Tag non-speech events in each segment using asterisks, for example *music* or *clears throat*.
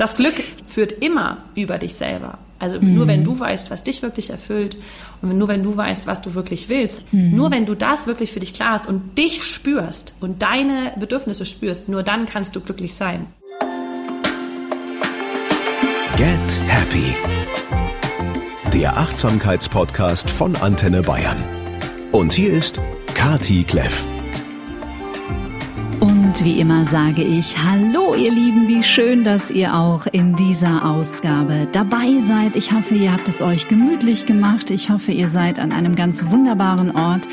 Das Glück führt immer über dich selber. Also mhm. nur wenn du weißt, was dich wirklich erfüllt und nur wenn du weißt, was du wirklich willst, mhm. nur wenn du das wirklich für dich klar hast und dich spürst und deine Bedürfnisse spürst, nur dann kannst du glücklich sein. Get Happy. Der Achtsamkeitspodcast von Antenne Bayern. Und hier ist Kati Kleff. Und wie immer sage ich Hallo ihr Lieben, wie schön, dass ihr auch in dieser Ausgabe dabei seid. Ich hoffe, ihr habt es euch gemütlich gemacht. Ich hoffe, ihr seid an einem ganz wunderbaren Ort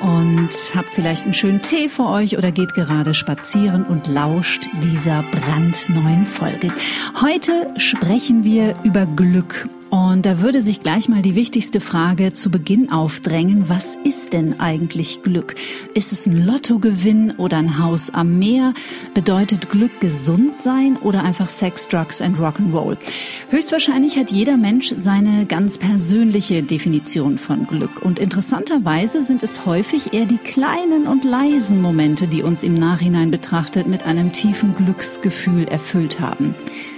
und habt vielleicht einen schönen Tee vor euch oder geht gerade spazieren und lauscht dieser brandneuen Folge. Heute sprechen wir über Glück und da würde sich gleich mal die wichtigste Frage zu Beginn aufdrängen. Was ist denn eigentlich Glück? Ist es ein Lottogewinn oder ein Haus am Meer? Bedeutet Glück gesund sein oder einfach Sex, Drugs and Rock'n'Roll? Höchstwahrscheinlich hat jeder Mensch seine ganz persönliche Definition von Glück. Und interessanterweise sind es häufig eher die kleinen und leisen Momente, die uns im Nachhinein betrachtet mit einem tiefen Glücksgefühl erfüllt haben.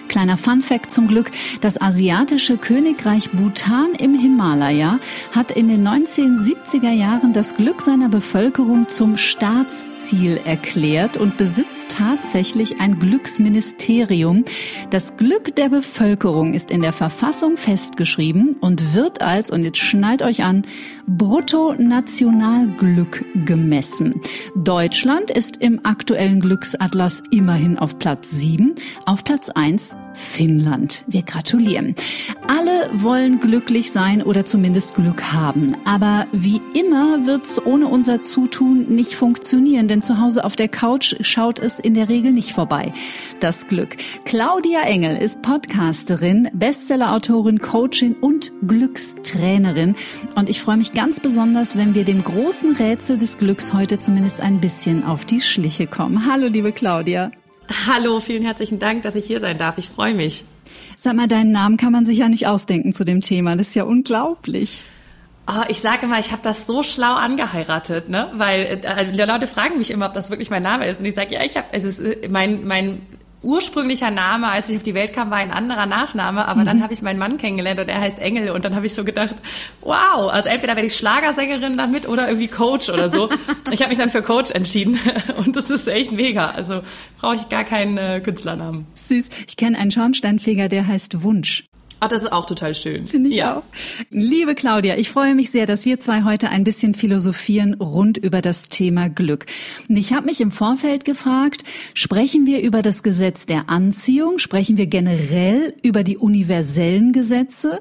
Kleiner Fun Fact zum Glück. Das asiatische Königreich Bhutan im Himalaya hat in den 1970er Jahren das Glück seiner Bevölkerung zum Staatsziel erklärt und besitzt tatsächlich ein Glücksministerium. Das Glück der Bevölkerung ist in der Verfassung festgeschrieben und wird als, und jetzt schnallt euch an, Bruttonationalglück gemessen. Deutschland ist im aktuellen Glücksatlas immerhin auf Platz 7, auf Platz 1 Finnland. Wir gratulieren. Alle wollen glücklich sein oder zumindest Glück haben. Aber wie immer wird's ohne unser Zutun nicht funktionieren, denn zu Hause auf der Couch schaut es in der Regel nicht vorbei. Das Glück. Claudia Engel ist Podcasterin, Bestsellerautorin, Coachin und Glückstrainerin. Und ich freue mich ganz besonders, wenn wir dem großen Rätsel des Glücks heute zumindest ein bisschen auf die Schliche kommen. Hallo, liebe Claudia. Hallo, vielen herzlichen Dank, dass ich hier sein darf. Ich freue mich. Sag mal, deinen Namen kann man sich ja nicht ausdenken zu dem Thema. Das ist ja unglaublich. Oh, ich sage immer, ich habe das so schlau angeheiratet, ne? Weil äh, Leute fragen mich immer, ob das wirklich mein Name ist, und ich sage, ja, ich habe, es ist äh, mein mein ursprünglicher Name, als ich auf die Welt kam, war ein anderer Nachname, aber mhm. dann habe ich meinen Mann kennengelernt und er heißt Engel und dann habe ich so gedacht, wow, also entweder werde ich Schlagersängerin damit oder irgendwie Coach oder so. *laughs* ich habe mich dann für Coach entschieden *laughs* und das ist echt mega. Also brauche ich gar keinen äh, Künstlernamen. Süß. Ich kenne einen Schornsteinfeger, der heißt Wunsch. Ach, das ist auch total schön. Finde ich ja. auch. Liebe Claudia, ich freue mich sehr, dass wir zwei heute ein bisschen philosophieren rund über das Thema Glück. Und ich habe mich im Vorfeld gefragt, sprechen wir über das Gesetz der Anziehung? Sprechen wir generell über die universellen Gesetze?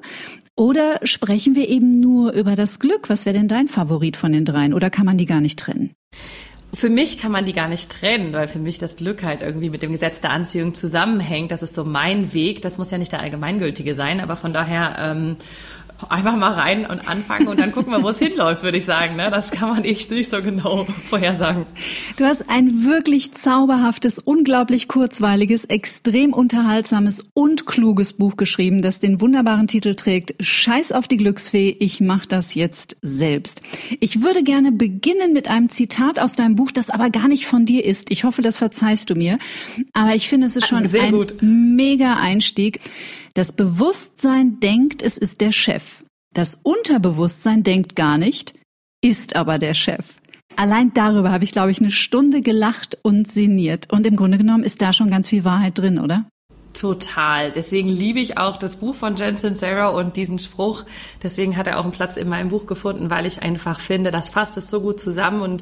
Oder sprechen wir eben nur über das Glück? Was wäre denn dein Favorit von den dreien? Oder kann man die gar nicht trennen? Für mich kann man die gar nicht trennen, weil für mich das Glück halt irgendwie mit dem Gesetz der Anziehung zusammenhängt. Das ist so mein Weg. Das muss ja nicht der allgemeingültige sein, aber von daher ähm, einfach mal rein und anfangen und dann gucken wir, wo es hinläuft, würde ich sagen. Ne? Das kann man echt nicht so genau vorhersagen. Du hast ein wirklich zauberhaftes, unglaublich kurzweiliges, extrem unterhaltsames und kluges Buch geschrieben, das den wunderbaren Titel trägt Scheiß auf die Glücksfee, ich mach das jetzt selbst. Ich würde gerne beginnen mit einem Zitat aus deinem Buch, das aber gar nicht von dir ist. Ich hoffe, das verzeihst du mir. Aber ich finde, es ist schon Sehr ein gut. mega Einstieg. Das Bewusstsein denkt, es ist der Chef. Das Unterbewusstsein denkt gar nicht, ist aber der Chef. Allein darüber habe ich, glaube ich, eine Stunde gelacht und sinniert. Und im Grunde genommen ist da schon ganz viel Wahrheit drin, oder? Total. Deswegen liebe ich auch das Buch von Jen Sincero und diesen Spruch. Deswegen hat er auch einen Platz in meinem Buch gefunden, weil ich einfach finde, das fasst es so gut zusammen. Und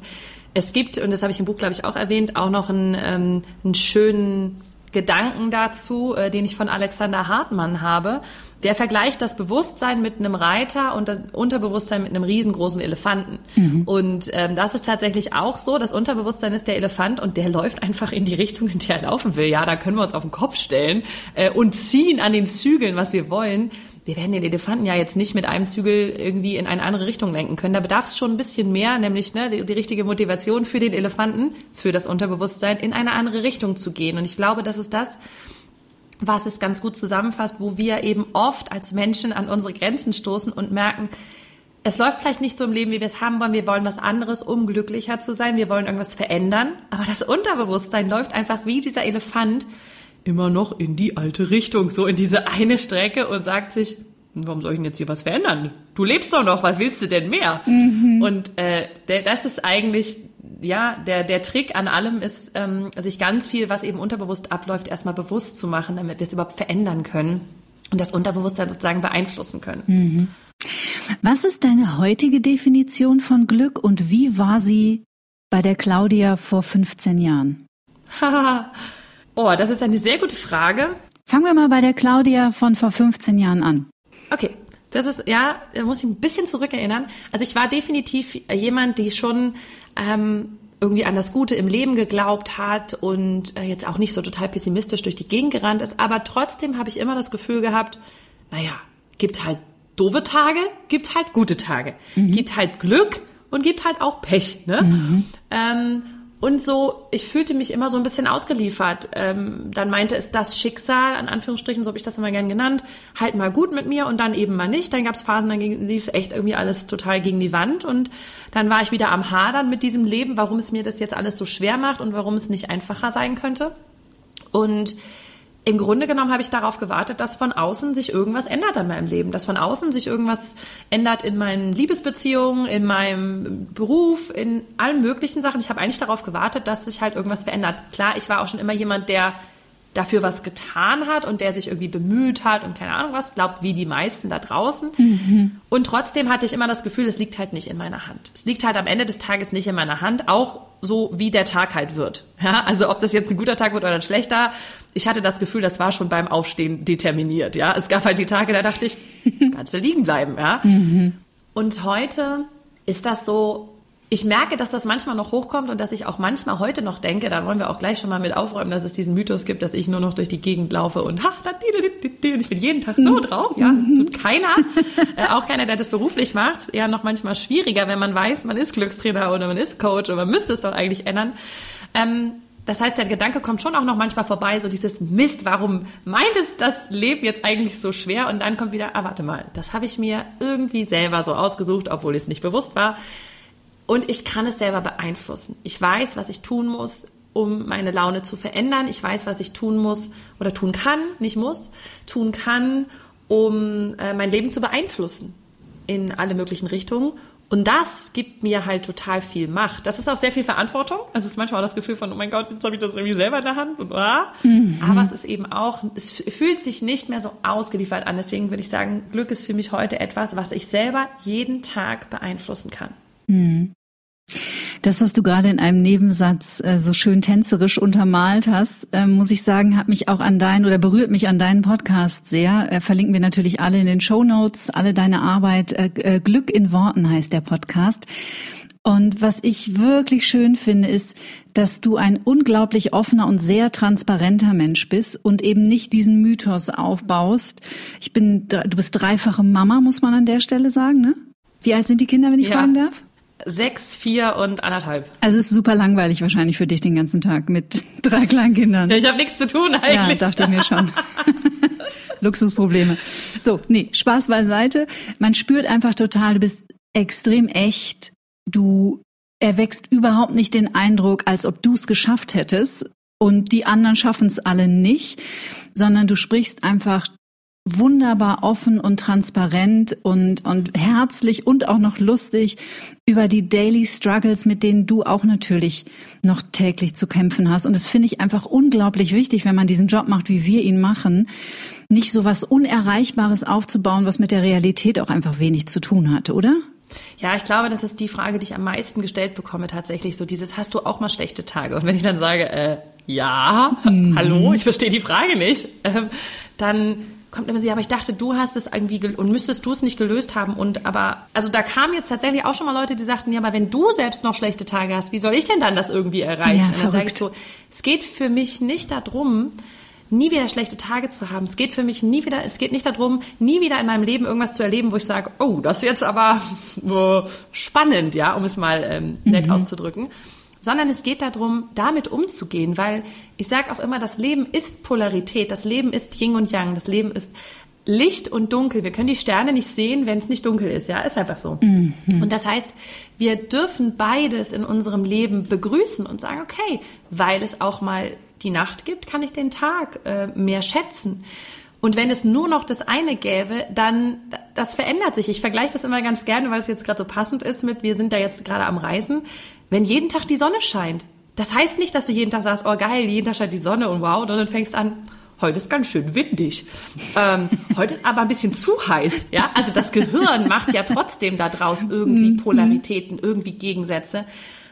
es gibt, und das habe ich im Buch, glaube ich, auch erwähnt, auch noch einen, ähm, einen schönen Gedanken dazu, äh, den ich von Alexander Hartmann habe. Der vergleicht das Bewusstsein mit einem Reiter und das Unterbewusstsein mit einem riesengroßen Elefanten. Mhm. Und ähm, das ist tatsächlich auch so. Das Unterbewusstsein ist der Elefant und der läuft einfach in die Richtung, in der er laufen will. Ja, da können wir uns auf den Kopf stellen äh, und ziehen an den Zügeln, was wir wollen wir werden den Elefanten ja jetzt nicht mit einem Zügel irgendwie in eine andere Richtung lenken können. Da bedarf es schon ein bisschen mehr, nämlich ne, die, die, richtige Motivation für den Elefanten, für das Unterbewusstsein, in eine andere Richtung zu gehen. Und ich glaube, das ist das, was es ganz gut zusammenfasst, wo wir eben oft als Menschen an unsere Grenzen stoßen und merken, es läuft vielleicht nicht so im Leben, wie wir es haben wollen. Wir wollen was anderes, um glücklicher zu sein. Wir wollen irgendwas verändern. Aber das Unterbewusstsein läuft einfach wie dieser Elefant immer noch in die alte Richtung, so in diese eine Strecke und sagt sich, warum soll ich denn jetzt hier was verändern? Du lebst doch noch, was willst du denn mehr? Mhm. Und äh, der, das ist eigentlich, ja, der, der Trick an allem ist, ähm, sich ganz viel, was eben unterbewusst abläuft, erstmal bewusst zu machen, damit wir es überhaupt verändern können und das Unterbewusstsein sozusagen beeinflussen können. Mhm. Was ist deine heutige Definition von Glück und wie war sie bei der Claudia vor 15 Jahren? *laughs* oh, das ist eine sehr gute Frage. Fangen wir mal bei der Claudia von vor 15 Jahren an. Okay, das ist, ja, da muss ich ein bisschen zurückerinnern. Also ich war definitiv jemand, die schon ähm, irgendwie an das Gute im Leben geglaubt hat und äh, jetzt auch nicht so total pessimistisch durch die Gegend gerannt ist. Aber trotzdem habe ich immer das Gefühl gehabt, naja, gibt halt doofe Tage, gibt halt gute Tage. Mhm. Gibt halt Glück und gibt halt auch Pech. Ne? Mhm. Ähm, und so, ich fühlte mich immer so ein bisschen ausgeliefert. Ähm, dann meinte es das Schicksal, an Anführungsstrichen, so habe ich das immer gern genannt, halt mal gut mit mir und dann eben mal nicht. Dann gab es Phasen, dann lief es echt irgendwie alles total gegen die Wand. Und dann war ich wieder am Hadern mit diesem Leben, warum es mir das jetzt alles so schwer macht und warum es nicht einfacher sein könnte. Und im Grunde genommen habe ich darauf gewartet, dass von außen sich irgendwas ändert an meinem Leben, dass von außen sich irgendwas ändert in meinen Liebesbeziehungen, in meinem Beruf, in allen möglichen Sachen. Ich habe eigentlich darauf gewartet, dass sich halt irgendwas verändert. Klar, ich war auch schon immer jemand, der dafür was getan hat und der sich irgendwie bemüht hat und keine Ahnung was, glaubt wie die meisten da draußen. Mhm. Und trotzdem hatte ich immer das Gefühl, es liegt halt nicht in meiner Hand. Es liegt halt am Ende des Tages nicht in meiner Hand, auch so wie der Tag halt wird. Ja, also ob das jetzt ein guter Tag wird oder ein schlechter. Ich hatte das Gefühl, das war schon beim Aufstehen determiniert. Ja, es gab halt die Tage, da dachte ich, kannst du liegen bleiben. Ja. Mhm. Und heute ist das so, ich merke, dass das manchmal noch hochkommt und dass ich auch manchmal heute noch denke, da wollen wir auch gleich schon mal mit aufräumen, dass es diesen Mythos gibt, dass ich nur noch durch die Gegend laufe und ha, da, und ich bin jeden Tag so drauf. Ja, das tut keiner. *laughs* äh, auch keiner, der das beruflich macht. Eher noch manchmal schwieriger, wenn man weiß, man ist Glückstrainer oder man ist Coach oder man müsste es doch eigentlich ändern. Ähm, das heißt, der Gedanke kommt schon auch noch manchmal vorbei, so dieses Mist, warum meint es das Leben jetzt eigentlich so schwer? Und dann kommt wieder, ah, warte mal, das habe ich mir irgendwie selber so ausgesucht, obwohl es nicht bewusst war. Und ich kann es selber beeinflussen. Ich weiß, was ich tun muss, um meine Laune zu verändern. Ich weiß, was ich tun muss oder tun kann, nicht muss, tun kann, um äh, mein Leben zu beeinflussen in alle möglichen Richtungen. Und das gibt mir halt total viel Macht. Das ist auch sehr viel Verantwortung. Also es ist manchmal auch das Gefühl von, oh mein Gott, jetzt habe ich das irgendwie selber in der Hand. Und, ah. mhm. Aber es ist eben auch, es fühlt sich nicht mehr so ausgeliefert an. Deswegen würde ich sagen, Glück ist für mich heute etwas, was ich selber jeden Tag beeinflussen kann. Mhm. Das, was du gerade in einem Nebensatz äh, so schön tänzerisch untermalt hast, äh, muss ich sagen, hat mich auch an deinen oder berührt mich an deinen Podcast sehr. Äh, verlinken wir natürlich alle in den Show Notes, alle deine Arbeit. Äh, äh, Glück in Worten heißt der Podcast. Und was ich wirklich schön finde, ist, dass du ein unglaublich offener und sehr transparenter Mensch bist und eben nicht diesen Mythos aufbaust. Ich bin, du bist dreifache Mama, muss man an der Stelle sagen, ne? Wie alt sind die Kinder, wenn ich ja. fragen darf? Sechs, vier und anderthalb. Also es ist super langweilig wahrscheinlich für dich den ganzen Tag mit *laughs* drei kleinen Kindern. Ja, ich habe nichts zu tun eigentlich. Ja, dachte mir schon. *laughs* Luxusprobleme. So, nee, Spaß beiseite. Man spürt einfach total, du bist extrem echt. Du erwächst überhaupt nicht den Eindruck, als ob du es geschafft hättest und die anderen schaffen es alle nicht, sondern du sprichst einfach wunderbar offen und transparent und, und herzlich und auch noch lustig über die Daily Struggles, mit denen du auch natürlich noch täglich zu kämpfen hast. Und das finde ich einfach unglaublich wichtig, wenn man diesen Job macht, wie wir ihn machen, nicht so was Unerreichbares aufzubauen, was mit der Realität auch einfach wenig zu tun hat, oder? Ja, ich glaube, das ist die Frage, die ich am meisten gestellt bekomme, tatsächlich so dieses, hast du auch mal schlechte Tage? Und wenn ich dann sage, äh, ja, mhm. hallo, ich verstehe die Frage nicht, ähm, dann kommt immer so, ja, aber ich dachte, du hast es irgendwie und müsstest du es nicht gelöst haben und aber also da kamen jetzt tatsächlich auch schon mal Leute, die sagten, ja, aber wenn du selbst noch schlechte Tage hast, wie soll ich denn dann das irgendwie erreichen? Ja, und dann sage ich so, es geht für mich nicht darum, nie wieder schlechte Tage zu haben. Es geht für mich nie wieder, es geht nicht darum, nie wieder in meinem Leben irgendwas zu erleben, wo ich sage, oh, das ist jetzt aber *laughs* spannend, ja, um es mal ähm, nett mhm. auszudrücken sondern es geht darum, damit umzugehen, weil ich sage auch immer, das Leben ist Polarität, das Leben ist Yin und Yang, das Leben ist Licht und Dunkel. Wir können die Sterne nicht sehen, wenn es nicht dunkel ist. Ja, ist einfach so. Mhm. Und das heißt, wir dürfen beides in unserem Leben begrüßen und sagen, okay, weil es auch mal die Nacht gibt, kann ich den Tag äh, mehr schätzen. Und wenn es nur noch das eine gäbe, dann das verändert sich. Ich vergleiche das immer ganz gerne, weil es jetzt gerade so passend ist mit, wir sind da jetzt gerade am Reisen. Wenn jeden Tag die Sonne scheint, das heißt nicht, dass du jeden Tag sagst, oh geil, jeden Tag scheint die Sonne und wow, und dann fängst an, heute ist ganz schön windig. Ähm, *laughs* heute ist aber ein bisschen zu heiß. Ja, also das Gehirn macht ja trotzdem da draus irgendwie mhm. Polaritäten, irgendwie Gegensätze,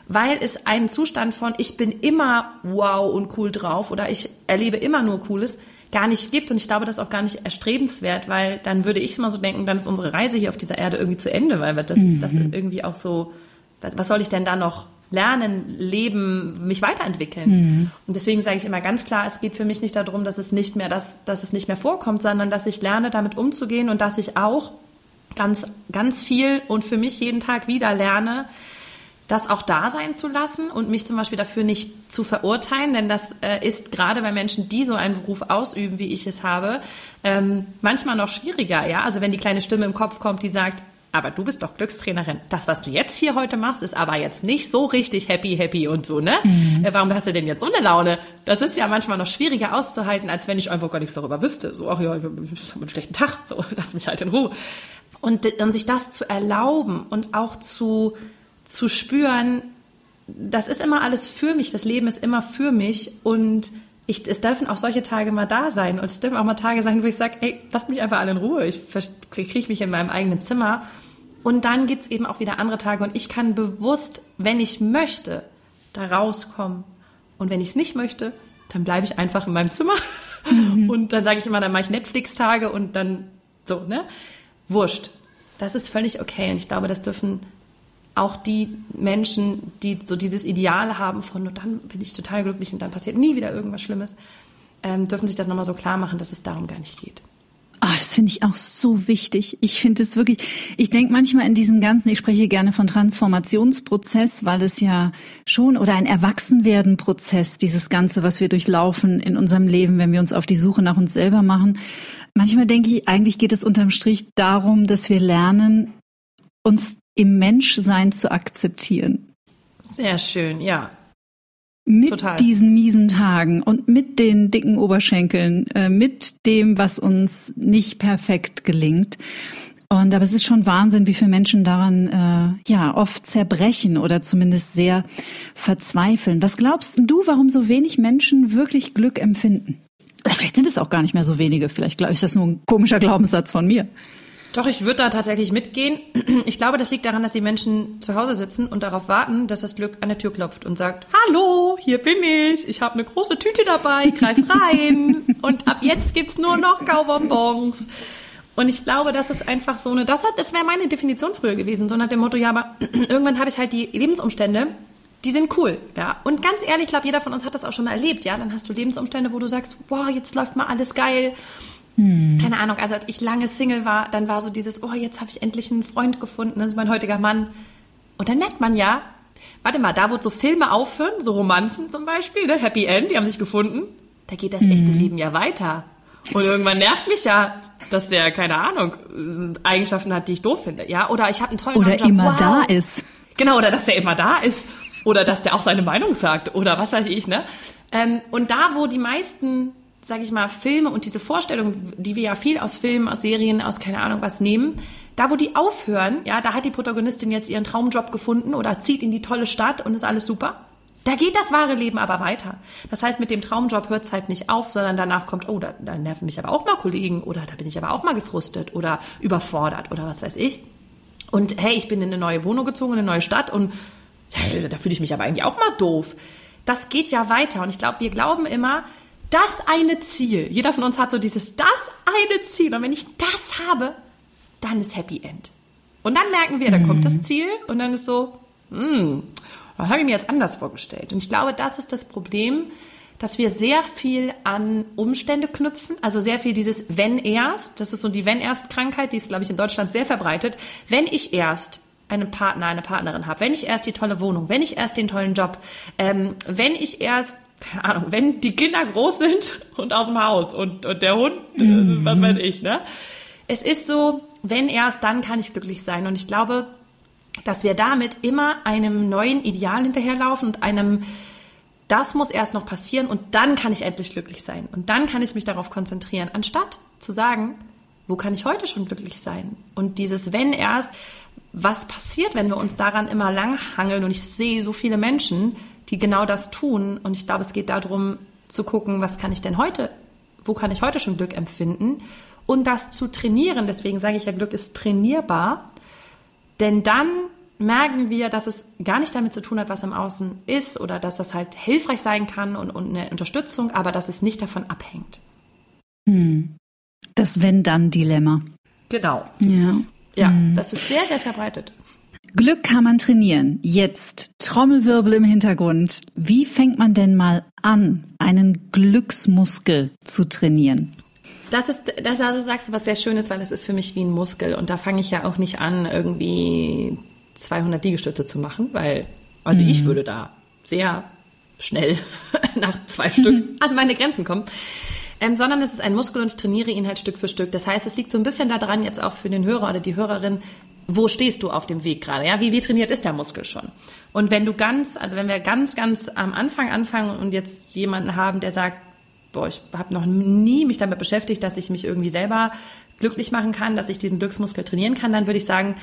weil es einen Zustand von ich bin immer wow und cool drauf oder ich erlebe immer nur Cooles gar nicht gibt und ich glaube, das ist auch gar nicht erstrebenswert, weil dann würde ich mal so denken, dann ist unsere Reise hier auf dieser Erde irgendwie zu Ende, weil das, mhm. das ist irgendwie auch so, was soll ich denn da noch lernen, leben, mich weiterentwickeln. Mhm. Und deswegen sage ich immer ganz klar, es geht für mich nicht darum, dass es nicht mehr, dass, dass es nicht mehr vorkommt, sondern dass ich lerne, damit umzugehen und dass ich auch ganz, ganz viel und für mich jeden Tag wieder lerne, das auch da sein zu lassen und mich zum Beispiel dafür nicht zu verurteilen, denn das äh, ist gerade bei Menschen, die so einen Beruf ausüben, wie ich es habe, ähm, manchmal noch schwieriger. Ja, also wenn die kleine Stimme im Kopf kommt, die sagt, aber du bist doch Glückstrainerin. Das, was du jetzt hier heute machst, ist aber jetzt nicht so richtig happy, happy und so, ne? Mhm. Äh, warum hast du denn jetzt so eine Laune? Das ist ja manchmal noch schwieriger auszuhalten, als wenn ich einfach gar nichts darüber wüsste. So, ach ja, ich habe einen schlechten Tag, so, *laughs* lass mich halt in Ruhe. Und, und sich das zu erlauben und auch zu, zu spüren, das ist immer alles für mich, das Leben ist immer für mich und ich, es dürfen auch solche Tage mal da sein und es dürfen auch mal Tage sein, wo ich sage, ey, lasst mich einfach alle in Ruhe, ich kriege mich in meinem eigenen Zimmer und dann gibt's eben auch wieder andere Tage und ich kann bewusst, wenn ich möchte, da rauskommen. Und wenn ich es nicht möchte, dann bleibe ich einfach in meinem Zimmer. Mhm. *laughs* Und dann sage ich immer, dann mache ich Netflix-Tage und dann so, ne? Wurscht. Das ist völlig okay. Und ich glaube, das dürfen auch die Menschen, die so dieses Ideal haben von, und dann bin ich total glücklich und dann passiert nie wieder irgendwas Schlimmes, ähm, dürfen sich das nochmal so klar machen, dass es darum gar nicht geht. Ah, das finde ich auch so wichtig. Ich finde es wirklich, ich denke manchmal in diesem Ganzen, ich spreche gerne von Transformationsprozess, weil es ja schon, oder ein Erwachsenwerden-Prozess, dieses Ganze, was wir durchlaufen in unserem Leben, wenn wir uns auf die Suche nach uns selber machen. Manchmal denke ich, eigentlich geht es unterm Strich darum, dass wir lernen, uns im Menschsein zu akzeptieren. Sehr schön, ja mit Total. diesen miesen Tagen und mit den dicken Oberschenkeln, äh, mit dem, was uns nicht perfekt gelingt. Und aber es ist schon Wahnsinn, wie viele Menschen daran äh, ja oft zerbrechen oder zumindest sehr verzweifeln. Was glaubst du, warum so wenig Menschen wirklich Glück empfinden? Vielleicht sind es auch gar nicht mehr so wenige. Vielleicht ist das nur ein komischer Glaubenssatz von mir. Doch, ich würde da tatsächlich mitgehen. *clears throat* Ich glaube, das liegt daran, dass die Menschen zu Hause sitzen und darauf warten, dass das Glück an der Tür klopft und sagt, hallo, hier bin ich, ich habe eine große Tüte dabei, greif *laughs* rein und ab jetzt gibt's nur noch Kaubonbons. Und ich glaube, das ist einfach so eine, das hat, das wäre meine Definition früher gewesen, so nach dem Motto, ja, aber *clears throat* irgendwann habe ich halt die Lebensumstände, die sind cool, ja. Und ganz ehrlich, ich glaube, jeder von uns hat das auch schon mal erlebt, ja. Dann hast du Lebensumstände, wo du sagst, wow, jetzt läuft mal alles geil hm. Keine Ahnung, also als ich lange Single war, dann war so dieses, oh, jetzt habe ich endlich einen Freund gefunden, das ist mein heutiger Mann. Und dann merkt man ja, warte mal, da wo so Filme aufhören, so Romanzen zum Beispiel, ne, Happy End, die haben sich gefunden, da geht das echte hm. Leben ja weiter. Und irgendwann nervt mich ja, dass der, keine Ahnung, Eigenschaften hat, die ich doof finde, ja. Oder ich habe einen tollen Oder Job. immer wow. da ist. Genau, oder dass der immer da ist. Oder dass der auch seine Meinung sagt. Oder was weiß ich, ne? Ähm, und da, wo die meisten sage ich mal, Filme und diese Vorstellung, die wir ja viel aus Filmen, aus Serien, aus keine Ahnung was nehmen, da wo die aufhören, ja, da hat die Protagonistin jetzt ihren Traumjob gefunden oder zieht in die tolle Stadt und ist alles super. Da geht das wahre Leben aber weiter. Das heißt, mit dem Traumjob hört es halt nicht auf, sondern danach kommt, oh, da, da nerven mich aber auch mal Kollegen oder da bin ich aber auch mal gefrustet oder überfordert oder was weiß ich. Und hey, ich bin in eine neue Wohnung gezogen, in eine neue Stadt und ja, da fühle ich mich aber eigentlich auch mal doof. Das geht ja weiter und ich glaube, wir glauben immer, das eine Ziel. Jeder von uns hat so dieses, das eine Ziel. Und wenn ich das habe, dann ist Happy End. Und dann merken wir, dann kommt das mhm. Ziel und dann ist so, hm, das habe ich mir jetzt anders vorgestellt. Und ich glaube, das ist das Problem, dass wir sehr viel an Umstände knüpfen, also sehr viel dieses wenn erst, das ist so die wenn erst Krankheit, die ist glaube ich in Deutschland sehr verbreitet. Wenn ich erst einen Partner, eine Partnerin habe, wenn ich erst die tolle Wohnung, wenn ich erst den tollen Job, ähm, wenn ich erst keine Ahnung, wenn die Kinder groß sind *laughs* und aus dem Haus und, und der Hund, mhm. was weiß ich, ne? Es ist so, wenn erst, dann kann ich glücklich sein. Und ich glaube, dass wir damit immer einem neuen Ideal hinterherlaufen und einem, das muss erst noch passieren und dann kann ich endlich glücklich sein. Und dann kann ich mich darauf konzentrieren, anstatt zu sagen, wo kann ich heute schon glücklich sein? Und dieses wenn erst, was passiert, wenn wir uns daran immer langhangeln? Und ich sehe so viele Menschen, die genau das tun. Und ich glaube, es geht darum zu gucken, was kann ich denn heute, wo kann ich heute schon Glück empfinden? Und das zu trainieren. Deswegen sage ich ja, Glück ist trainierbar. Denn dann merken wir, dass es gar nicht damit zu tun hat, was im Außen ist oder dass das halt hilfreich sein kann und, und eine Unterstützung, aber dass es nicht davon abhängt. Hm. Das Wenn-Dann-Dilemma. Genau. Ja. Ja, hm. das ist sehr, sehr verbreitet. Glück kann man trainieren. Jetzt Trommelwirbel im Hintergrund. Wie fängt man denn mal an, einen Glücksmuskel zu trainieren? Das ist, das also sagst du was sehr Schönes, weil es ist für mich wie ein Muskel und da fange ich ja auch nicht an, irgendwie 200 Liegestütze zu machen, weil, also mhm. ich würde da sehr schnell *laughs* nach zwei Stück *laughs* an meine Grenzen kommen. Ähm, sondern es ist ein Muskel und ich trainiere ihn halt Stück für Stück. Das heißt, es liegt so ein bisschen daran, jetzt auch für den Hörer oder die Hörerin, wo stehst du auf dem Weg gerade? Ja, wie, wie trainiert ist der Muskel schon? Und wenn du ganz, also wenn wir ganz, ganz am Anfang anfangen und jetzt jemanden haben, der sagt, boah, ich habe noch nie mich damit beschäftigt, dass ich mich irgendwie selber glücklich machen kann, dass ich diesen Glücksmuskel trainieren kann, dann würde ich sagen,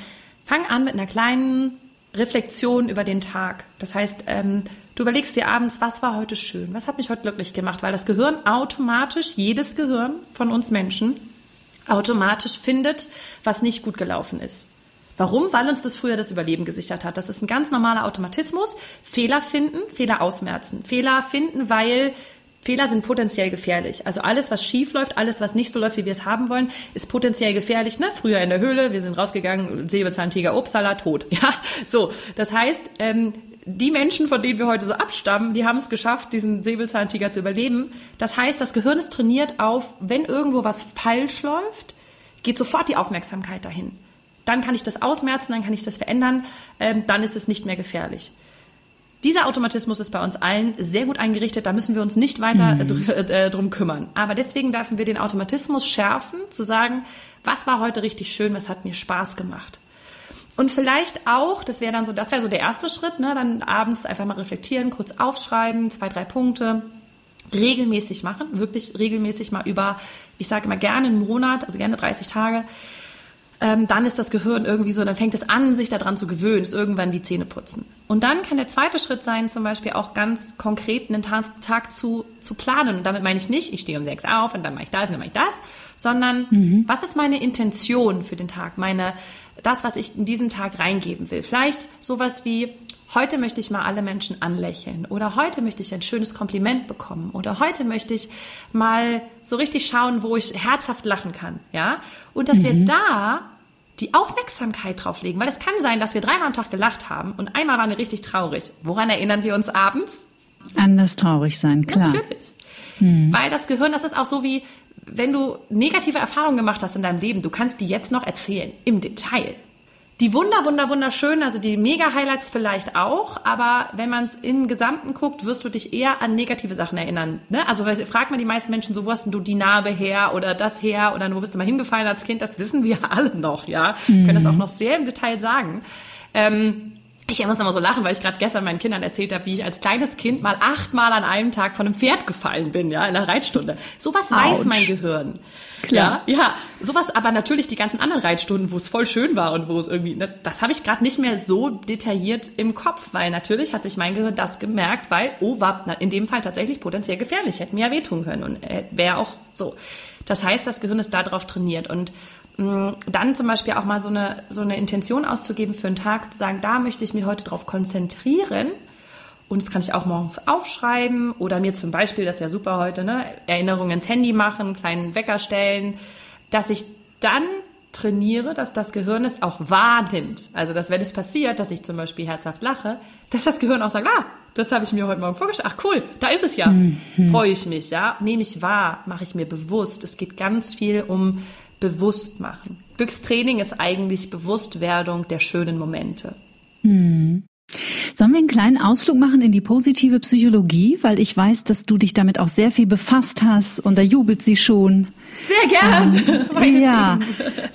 fang an mit einer kleinen Reflexion über den Tag. Das heißt, ähm, du überlegst dir abends, was war heute schön, was hat mich heute glücklich gemacht, weil das Gehirn automatisch, jedes Gehirn von uns Menschen, automatisch findet, was nicht gut gelaufen ist. Warum? Weil uns das früher das Überleben gesichert hat. Das ist ein ganz normaler Automatismus. Fehler finden, Fehler ausmerzen. Fehler finden, weil Fehler sind potenziell gefährlich. Also alles, was schief läuft, alles, was nicht so läuft, wie wir es haben wollen, ist potenziell gefährlich. Ne? Früher in der Höhle, wir sind rausgegangen, Säbelzahntiger, Obstsalat, tot. *laughs* Ja, so. Das heißt, ähm, die Menschen, von denen wir heute so abstammen, die haben es geschafft, diesen Säbelzahntiger zu überleben. Das heißt, das Gehirn ist trainiert auf, wenn irgendwo was falsch läuft, geht sofort die Aufmerksamkeit dahin. Dann kann ich das ausmerzen, dann kann ich das verändern, ähm, dann ist es nicht mehr gefährlich. Dieser Automatismus ist bei uns allen sehr gut eingerichtet, da müssen wir uns nicht weiter mhm. dr äh, drum kümmern. Aber deswegen dürfen wir den Automatismus schärfen, zu sagen, was war heute richtig schön, was hat mir Spaß gemacht. Und vielleicht auch, das wäre dann so, das wäre so der erste Schritt, ne, dann abends einfach mal reflektieren, kurz aufschreiben, zwei, drei Punkte, regelmäßig machen, wirklich regelmäßig mal über, ich sage immer gerne einen Monat, also gerne 30 Tage, ähm, dann ist das Gehirn irgendwie so, dann fängt es an, sich daran zu gewöhnen, ist irgendwann wie Zähne putzen. Und dann kann der zweite Schritt sein, zum Beispiel auch ganz konkret einen Tag, Tag zu, zu planen. Und damit meine ich nicht, ich stehe um sechs auf und dann mache ich das und dann mache ich das, sondern mhm. was ist meine Intention für den Tag, meine, das, was ich in diesen Tag reingeben will. Vielleicht sowas wie, heute möchte ich mal alle Menschen anlächeln oder heute möchte ich ein schönes Kompliment bekommen oder heute möchte ich mal so richtig schauen, wo ich herzhaft lachen kann, ja? Und dass mhm. wir da die Aufmerksamkeit drauf legen, weil es kann sein, dass wir dreimal am Tag gelacht haben und einmal waren wir richtig traurig. Woran erinnern wir uns abends? An das traurig sein, klar. Natürlich. Mhm. Weil das Gehirn, das ist auch so wie, wenn du negative Erfahrungen gemacht hast in deinem Leben, du kannst die jetzt noch erzählen, im Detail. Die Wunder, Wunder, wunderschön, also die Mega-Highlights vielleicht auch, aber wenn man es im Gesamten guckt, wirst du dich eher an negative Sachen erinnern. Ne? Also fragt man die meisten Menschen so, wo hast denn du die Narbe her oder das her oder wo bist du mal hingefallen als Kind? Das wissen wir *laughs* alle noch, ja. Mhm. Können das auch noch sehr im Detail sagen. Ähm, ich muss immer so lachen, weil ich gerade gestern meinen Kindern erzählt habe, wie ich als kleines Kind mal achtmal an einem Tag von einem Pferd gefallen bin, ja, in der Reitstunde. Sowas weiß mein Gehirn. Klar. Ja, ja, sowas, aber natürlich die ganzen anderen Reitstunden, wo es voll schön war und wo es irgendwie, ne, das habe ich gerade nicht mehr so detailliert im Kopf, weil natürlich hat sich mein Gehirn das gemerkt, weil, oh, war in dem Fall tatsächlich potenziell gefährlich, hätte mir ja wehtun können und äh, wäre auch so. Das heißt, das Gehirn ist darauf trainiert und dann zum Beispiel auch mal so eine, so eine Intention auszugeben für einen Tag, zu sagen, da möchte ich mich heute drauf konzentrieren und das kann ich auch morgens aufschreiben oder mir zum Beispiel, das ist ja super heute, ne, Erinnerungen ins Handy machen, kleinen Wecker stellen, dass ich dann trainiere, dass das Gehirn es auch wahrnimmt. Also, dass wenn es passiert, dass ich zum Beispiel herzhaft lache, dass das Gehirn auch sagt, ah, das habe ich mir heute Morgen vorgestellt. Ach cool, da ist es ja. Mhm. Freue ich mich, ja. Nehme ich wahr, mache ich mir bewusst. Es geht ganz viel um Bewusstmachen. Glückstraining ist eigentlich Bewusstwerdung der schönen Momente. Mhm. Sollen wir einen kleinen Ausflug machen in die positive Psychologie, weil ich weiß, dass du dich damit auch sehr viel befasst hast und da jubelt sie schon. Sehr gern. Ähm, *laughs* ja,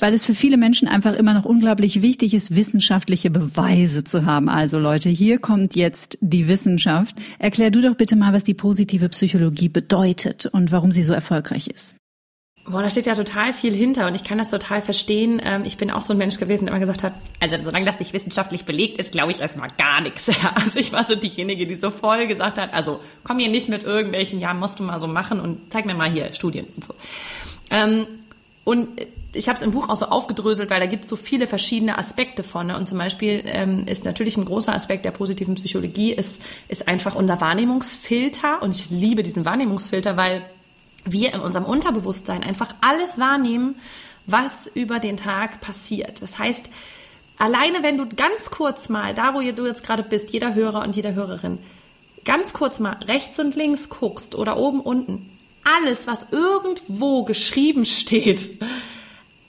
weil es für viele Menschen einfach immer noch unglaublich wichtig ist, wissenschaftliche Beweise zu haben. Also Leute, hier kommt jetzt die Wissenschaft. Erklär du doch bitte mal, was die positive Psychologie bedeutet und warum sie so erfolgreich ist. Boah, da steht ja total viel hinter und ich kann das total verstehen. Ähm, ich bin auch so ein Mensch gewesen, der immer gesagt hat, also solange das nicht wissenschaftlich belegt ist, glaube ich erstmal gar nichts. *laughs* Also ich war so diejenige, die so voll gesagt hat, also komm hier nicht mit irgendwelchen, ja, musst du mal so machen und zeig mir mal hier Studien und so. Ähm, und ich habe es im Buch auch so aufgedröselt, weil da gibt es so viele verschiedene Aspekte von. Und zum Beispiel ähm, ist natürlich ein großer Aspekt der positiven Psychologie ist, ist einfach unser Wahrnehmungsfilter. Und ich liebe diesen Wahrnehmungsfilter, weil wir in unserem Unterbewusstsein einfach alles wahrnehmen, was über den Tag passiert. Das heißt, alleine wenn du ganz kurz mal, da wo du jetzt gerade bist, jeder Hörer und jede Hörerin, ganz kurz mal rechts und links guckst oder oben unten, alles, was irgendwo geschrieben steht,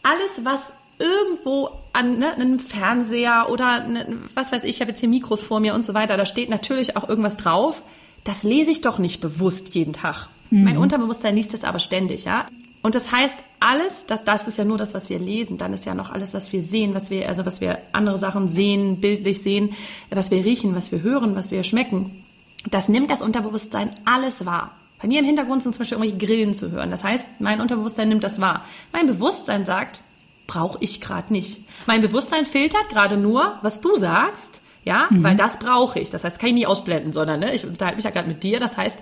alles, was irgendwo an ne, einem Fernseher oder ne, was weiß ich, ich habe jetzt hier Mikros vor mir und so weiter, da steht natürlich auch irgendwas drauf. Das lese ich doch nicht bewusst jeden Tag. Mhm. Mein Unterbewusstsein liest das aber ständig, ja. Und das heißt, alles, das, das ist ja nur das, was wir lesen, dann ist ja noch alles, was wir sehen, was wir, also was wir andere Sachen sehen, bildlich sehen, was wir riechen, was wir hören, was wir schmecken. Das nimmt das Unterbewusstsein alles wahr. Bei mir im Hintergrund sind zum Beispiel irgendwelche Grillen zu hören. Das heißt, mein Unterbewusstsein nimmt das wahr. Mein Bewusstsein sagt, brauche ich gerade nicht. Mein Bewusstsein filtert gerade nur, was du sagst ja, mhm. weil das brauche ich. Das heißt, kann ich nie ausblenden, sondern ne, ich unterhalte mich ja gerade mit dir. Das heißt,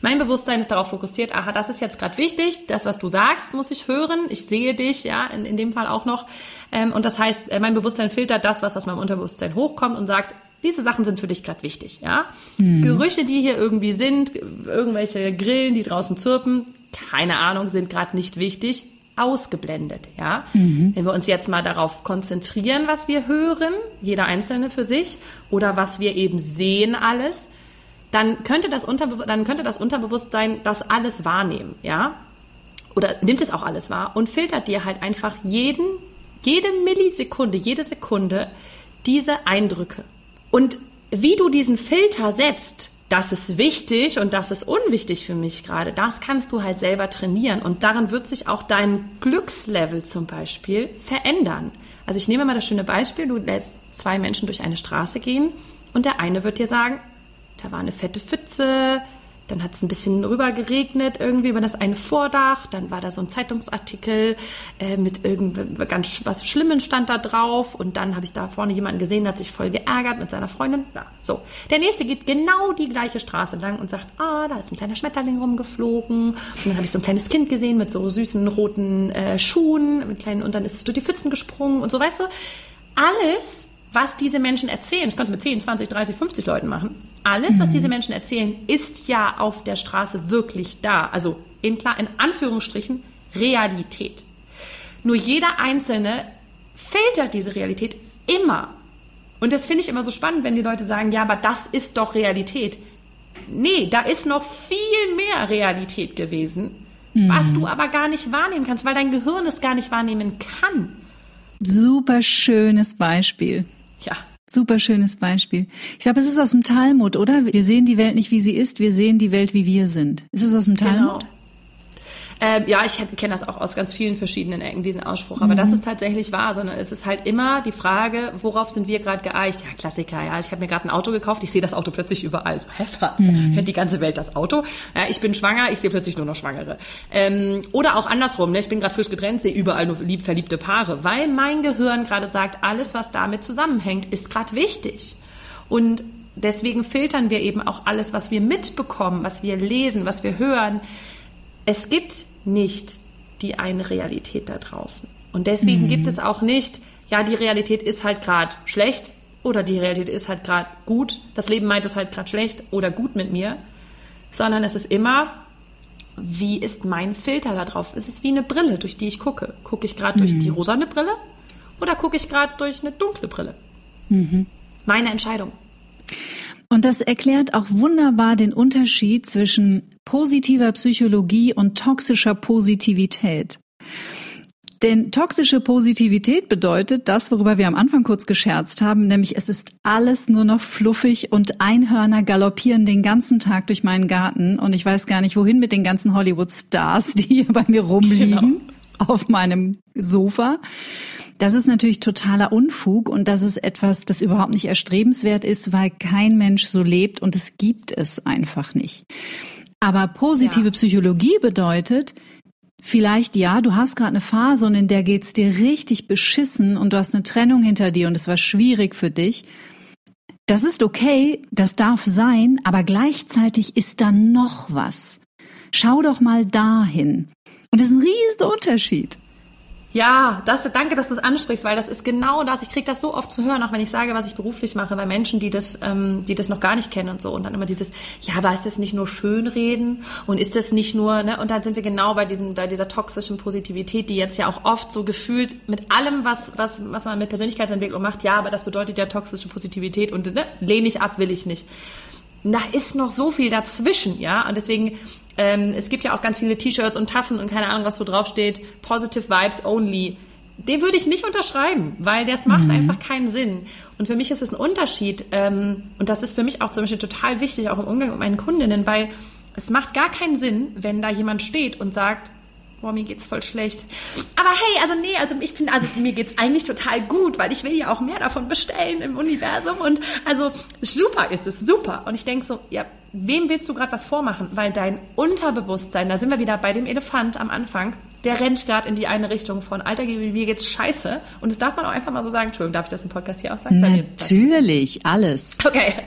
mein Bewusstsein ist darauf fokussiert, aha, das ist jetzt gerade wichtig, das, was du sagst, muss ich hören. Ich sehe dich, ja, in, in dem Fall auch noch. Ähm, und das heißt, äh, mein Bewusstsein filtert das, was aus meinem Unterbewusstsein hochkommt und sagt, diese Sachen sind für dich gerade wichtig, ja. Mhm. Gerüche, die hier irgendwie sind, irgendwelche Grillen, die draußen zirpen, keine Ahnung, sind gerade nicht wichtig ausgeblendet, ja. Mhm. Wenn wir uns jetzt mal darauf konzentrieren, was wir hören, jeder Einzelne für sich, oder was wir eben sehen alles, dann könnte das, Unterbe dann könnte das Unterbewusstsein das alles wahrnehmen, ja. Oder nimmt es auch alles wahr und filtert dir halt einfach jeden, jede Millisekunde, jede Sekunde diese Eindrücke. Und wie du diesen Filter setzt, das ist wichtig und das ist unwichtig für mich gerade. Das kannst du halt selber trainieren und daran wird sich auch dein Glückslevel zum Beispiel verändern. Also ich nehme mal das schöne Beispiel, du lässt zwei Menschen durch eine Straße gehen und der eine wird dir sagen, da war eine fette Pfütze, dann hat es ein bisschen rüber geregnet, irgendwie über das eine Vordach. Dann war da so ein Zeitungsartikel äh, mit irgendwas ganz was Schlimmen stand da drauf. Und dann habe ich da vorne jemanden gesehen, der hat sich voll geärgert mit seiner Freundin. Ja, so. Der nächste geht genau die gleiche Straße lang und sagt, ah, da ist ein kleiner Schmetterling rumgeflogen. Und dann habe ich so ein kleines Kind gesehen mit so süßen roten äh, Schuhen, mit kleinen, und dann ist es durch die Pfützen gesprungen und so, weißt du. Alles, was diese Menschen erzählen, das kannst du mit 10, 20, 30, 50 Leuten machen, alles, was mhm. diese Menschen erzählen, ist ja auf der Straße wirklich da. Also in, klar, in Anführungsstrichen Realität. Nur jeder Einzelne filtert diese Realität immer. Und das finde ich immer so spannend, wenn die Leute sagen, ja, aber das ist doch Realität. Nee, da ist noch viel mehr Realität gewesen, mhm. was du aber gar nicht wahrnehmen kannst, weil dein Gehirn es gar nicht wahrnehmen kann. Super schönes Beispiel. Ja. Super schönes Beispiel. Ich glaube, es ist aus dem Talmud, oder? Wir sehen die Welt nicht, wie sie ist, wir sehen die Welt, wie wir sind. Ist es aus dem Talmud? Genau. Ähm, ja, ich kenne das auch aus ganz vielen verschiedenen Ecken, diesen Ausspruch. Aber mhm. das ist tatsächlich wahr, sondern es ist halt immer die Frage, worauf sind wir gerade geeicht? Ja, Klassiker, ja. Ich habe mir gerade ein Auto gekauft, ich sehe das Auto plötzlich überall. So, hä, mhm. die ganze Welt das Auto? Ja, ich bin schwanger, ich sehe plötzlich nur noch Schwangere. Ähm, oder auch andersrum, ne? ich bin gerade frisch getrennt, sehe überall nur lieb verliebte Paare, weil mein Gehirn gerade sagt, alles, was damit zusammenhängt, ist gerade wichtig. Und deswegen filtern wir eben auch alles, was wir mitbekommen, was wir lesen, was wir hören es gibt nicht die eine Realität da draußen. Und deswegen mhm. gibt es auch nicht, ja, die Realität ist halt gerade schlecht oder die Realität ist halt gerade gut. Das Leben meint es halt gerade schlecht oder gut mit mir, sondern es ist immer, wie ist mein Filter da drauf? Es ist wie eine Brille, durch die ich gucke. Gucke ich gerade mhm. durch die rosane Brille oder gucke ich gerade durch eine dunkle Brille? Mhm. Meine Entscheidung. Und das erklärt auch wunderbar den Unterschied zwischen positiver Psychologie und toxischer Positivität. Denn toxische Positivität bedeutet das, worüber wir am Anfang kurz gescherzt haben, nämlich es ist alles nur noch fluffig und Einhörner galoppieren den ganzen Tag durch meinen Garten und ich weiß gar nicht, wohin mit den ganzen Hollywood-Stars, die hier bei mir rumliegen genau. auf meinem Sofa. Das ist natürlich totaler Unfug und das ist etwas, das überhaupt nicht erstrebenswert ist, weil kein Mensch so lebt und es gibt es einfach nicht. Aber positive ja. Psychologie bedeutet, Vielleicht ja, du hast gerade eine Phase und in der geht's dir richtig beschissen und du hast eine Trennung hinter dir und es war schwierig für dich. Das ist okay, das darf sein, aber gleichzeitig ist da noch was. Schau doch mal dahin. Und das ist ein riesiger Unterschied. Ja, das, danke, dass du es ansprichst, weil das ist genau das. Ich kriege das so oft zu hören, auch wenn ich sage, was ich beruflich mache, bei Menschen, die das, ähm, die das noch gar nicht kennen und so. Und dann immer dieses, ja, aber ist das nicht nur Schönreden und ist das nicht nur, ne? Und dann sind wir genau bei diesem, bei dieser toxischen Positivität, die jetzt ja auch oft so gefühlt mit allem, was, was, was man mit Persönlichkeitsentwicklung macht, ja, aber das bedeutet ja toxische Positivität und ne, lehne ich ab, will ich nicht. Da ist noch so viel dazwischen, ja. Und deswegen ähm, es gibt ja auch ganz viele T-Shirts und Tassen und keine Ahnung, was so draufsteht. Positive Vibes only. Den würde ich nicht unterschreiben, weil das macht mhm. einfach keinen Sinn. Und für mich ist es ein Unterschied. Ähm, und das ist für mich auch zum Beispiel total wichtig, auch im Umgang mit meinen Kundinnen, weil es macht gar keinen Sinn, wenn da jemand steht und sagt, boah, mir geht's voll schlecht. Aber hey, also nee, also ich bin, also mir geht's eigentlich total gut, weil ich will ja auch mehr davon bestellen im Universum und also super ist es, super. Und ich denke so, ja, wem willst du gerade was vormachen? Weil dein Unterbewusstsein, da sind wir wieder bei dem Elefant am Anfang, der rennt gerade in die eine Richtung von, Alter, mir geht's scheiße. Und das darf man auch einfach mal so sagen. Entschuldigung, darf ich das im Podcast hier auch sagen? Natürlich, alles. Okay. *laughs*